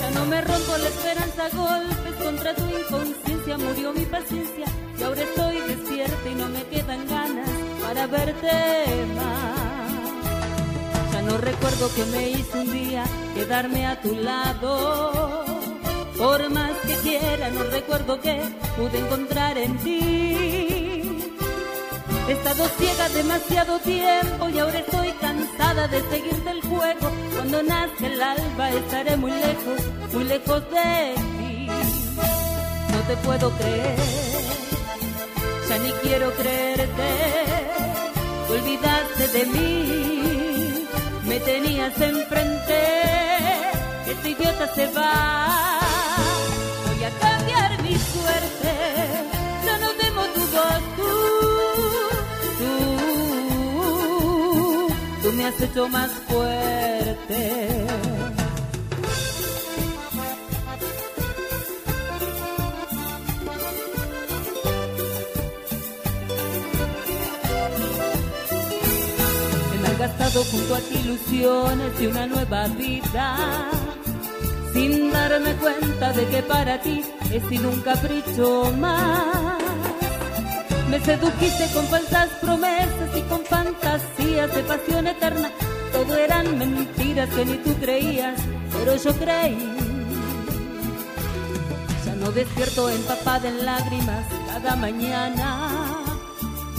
Speaker 11: Ya no me rompo la esperanza golpes contra tu inconsciencia. Murió mi paciencia y ahora estoy despierta y no me quedan ganas para verte más. Ya no recuerdo que me hizo un día quedarme a tu lado. Por más que quiera, no recuerdo que pude encontrar en ti. He estado ciega demasiado tiempo y ahora estoy cansada de seguirte el juego. Cuando nazca el alba estaré muy lejos, muy lejos de ti. No te puedo creer, ya ni quiero creerte. Te olvidaste de mí, me tenías enfrente. Este idiota se va, a cambiar mi suerte. Ya no temo tu voz, tú, tú, tú me has hecho más fuerte. He malgastado junto a ti ilusiones de una nueva vida, sin darme cuenta de que para ti he sido un capricho más. Me sedujiste con falsas promesas y con fantasías de pasión eterna. Todo eran mentiras que ni tú creías, pero yo creí. Ya no despierto empapada en lágrimas cada mañana.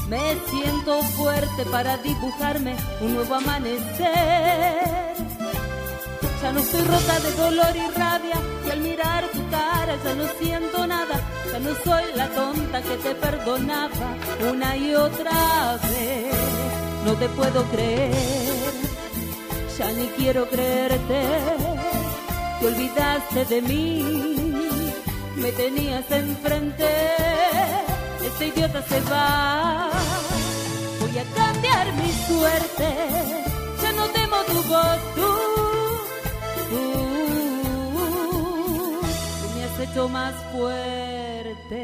Speaker 11: Me siento fuerte para dibujarme un nuevo amanecer. Ya no estoy rota de dolor y rabia y al mirar tu cara ya no siento nada. Ya no soy la tonta que te perdonaba una y otra vez. No te puedo creer, ya ni quiero creerte. Te olvidaste de mí, me tenías enfrente. Este idiota se va, voy a cambiar mi suerte. Ya no temo tu voz, tú hecho más fuerte.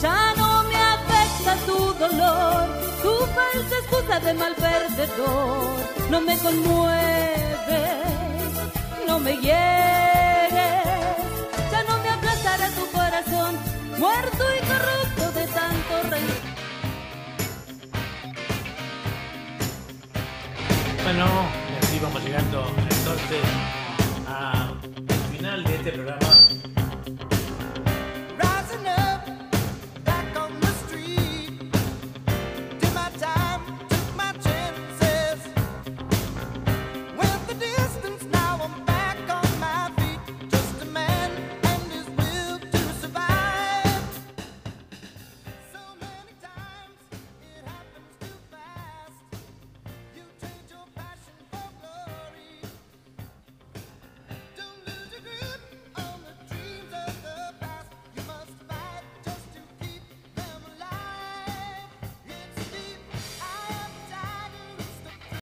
Speaker 11: Ya no me afecta tu dolor, tu falsa excusa de mal perdedor. No me conmueve, no me hieres. Ya no me aplastará tu corazón, muerto y corrupto de tanto reír.
Speaker 1: Bueno, y así vamos llegando entonces este programa.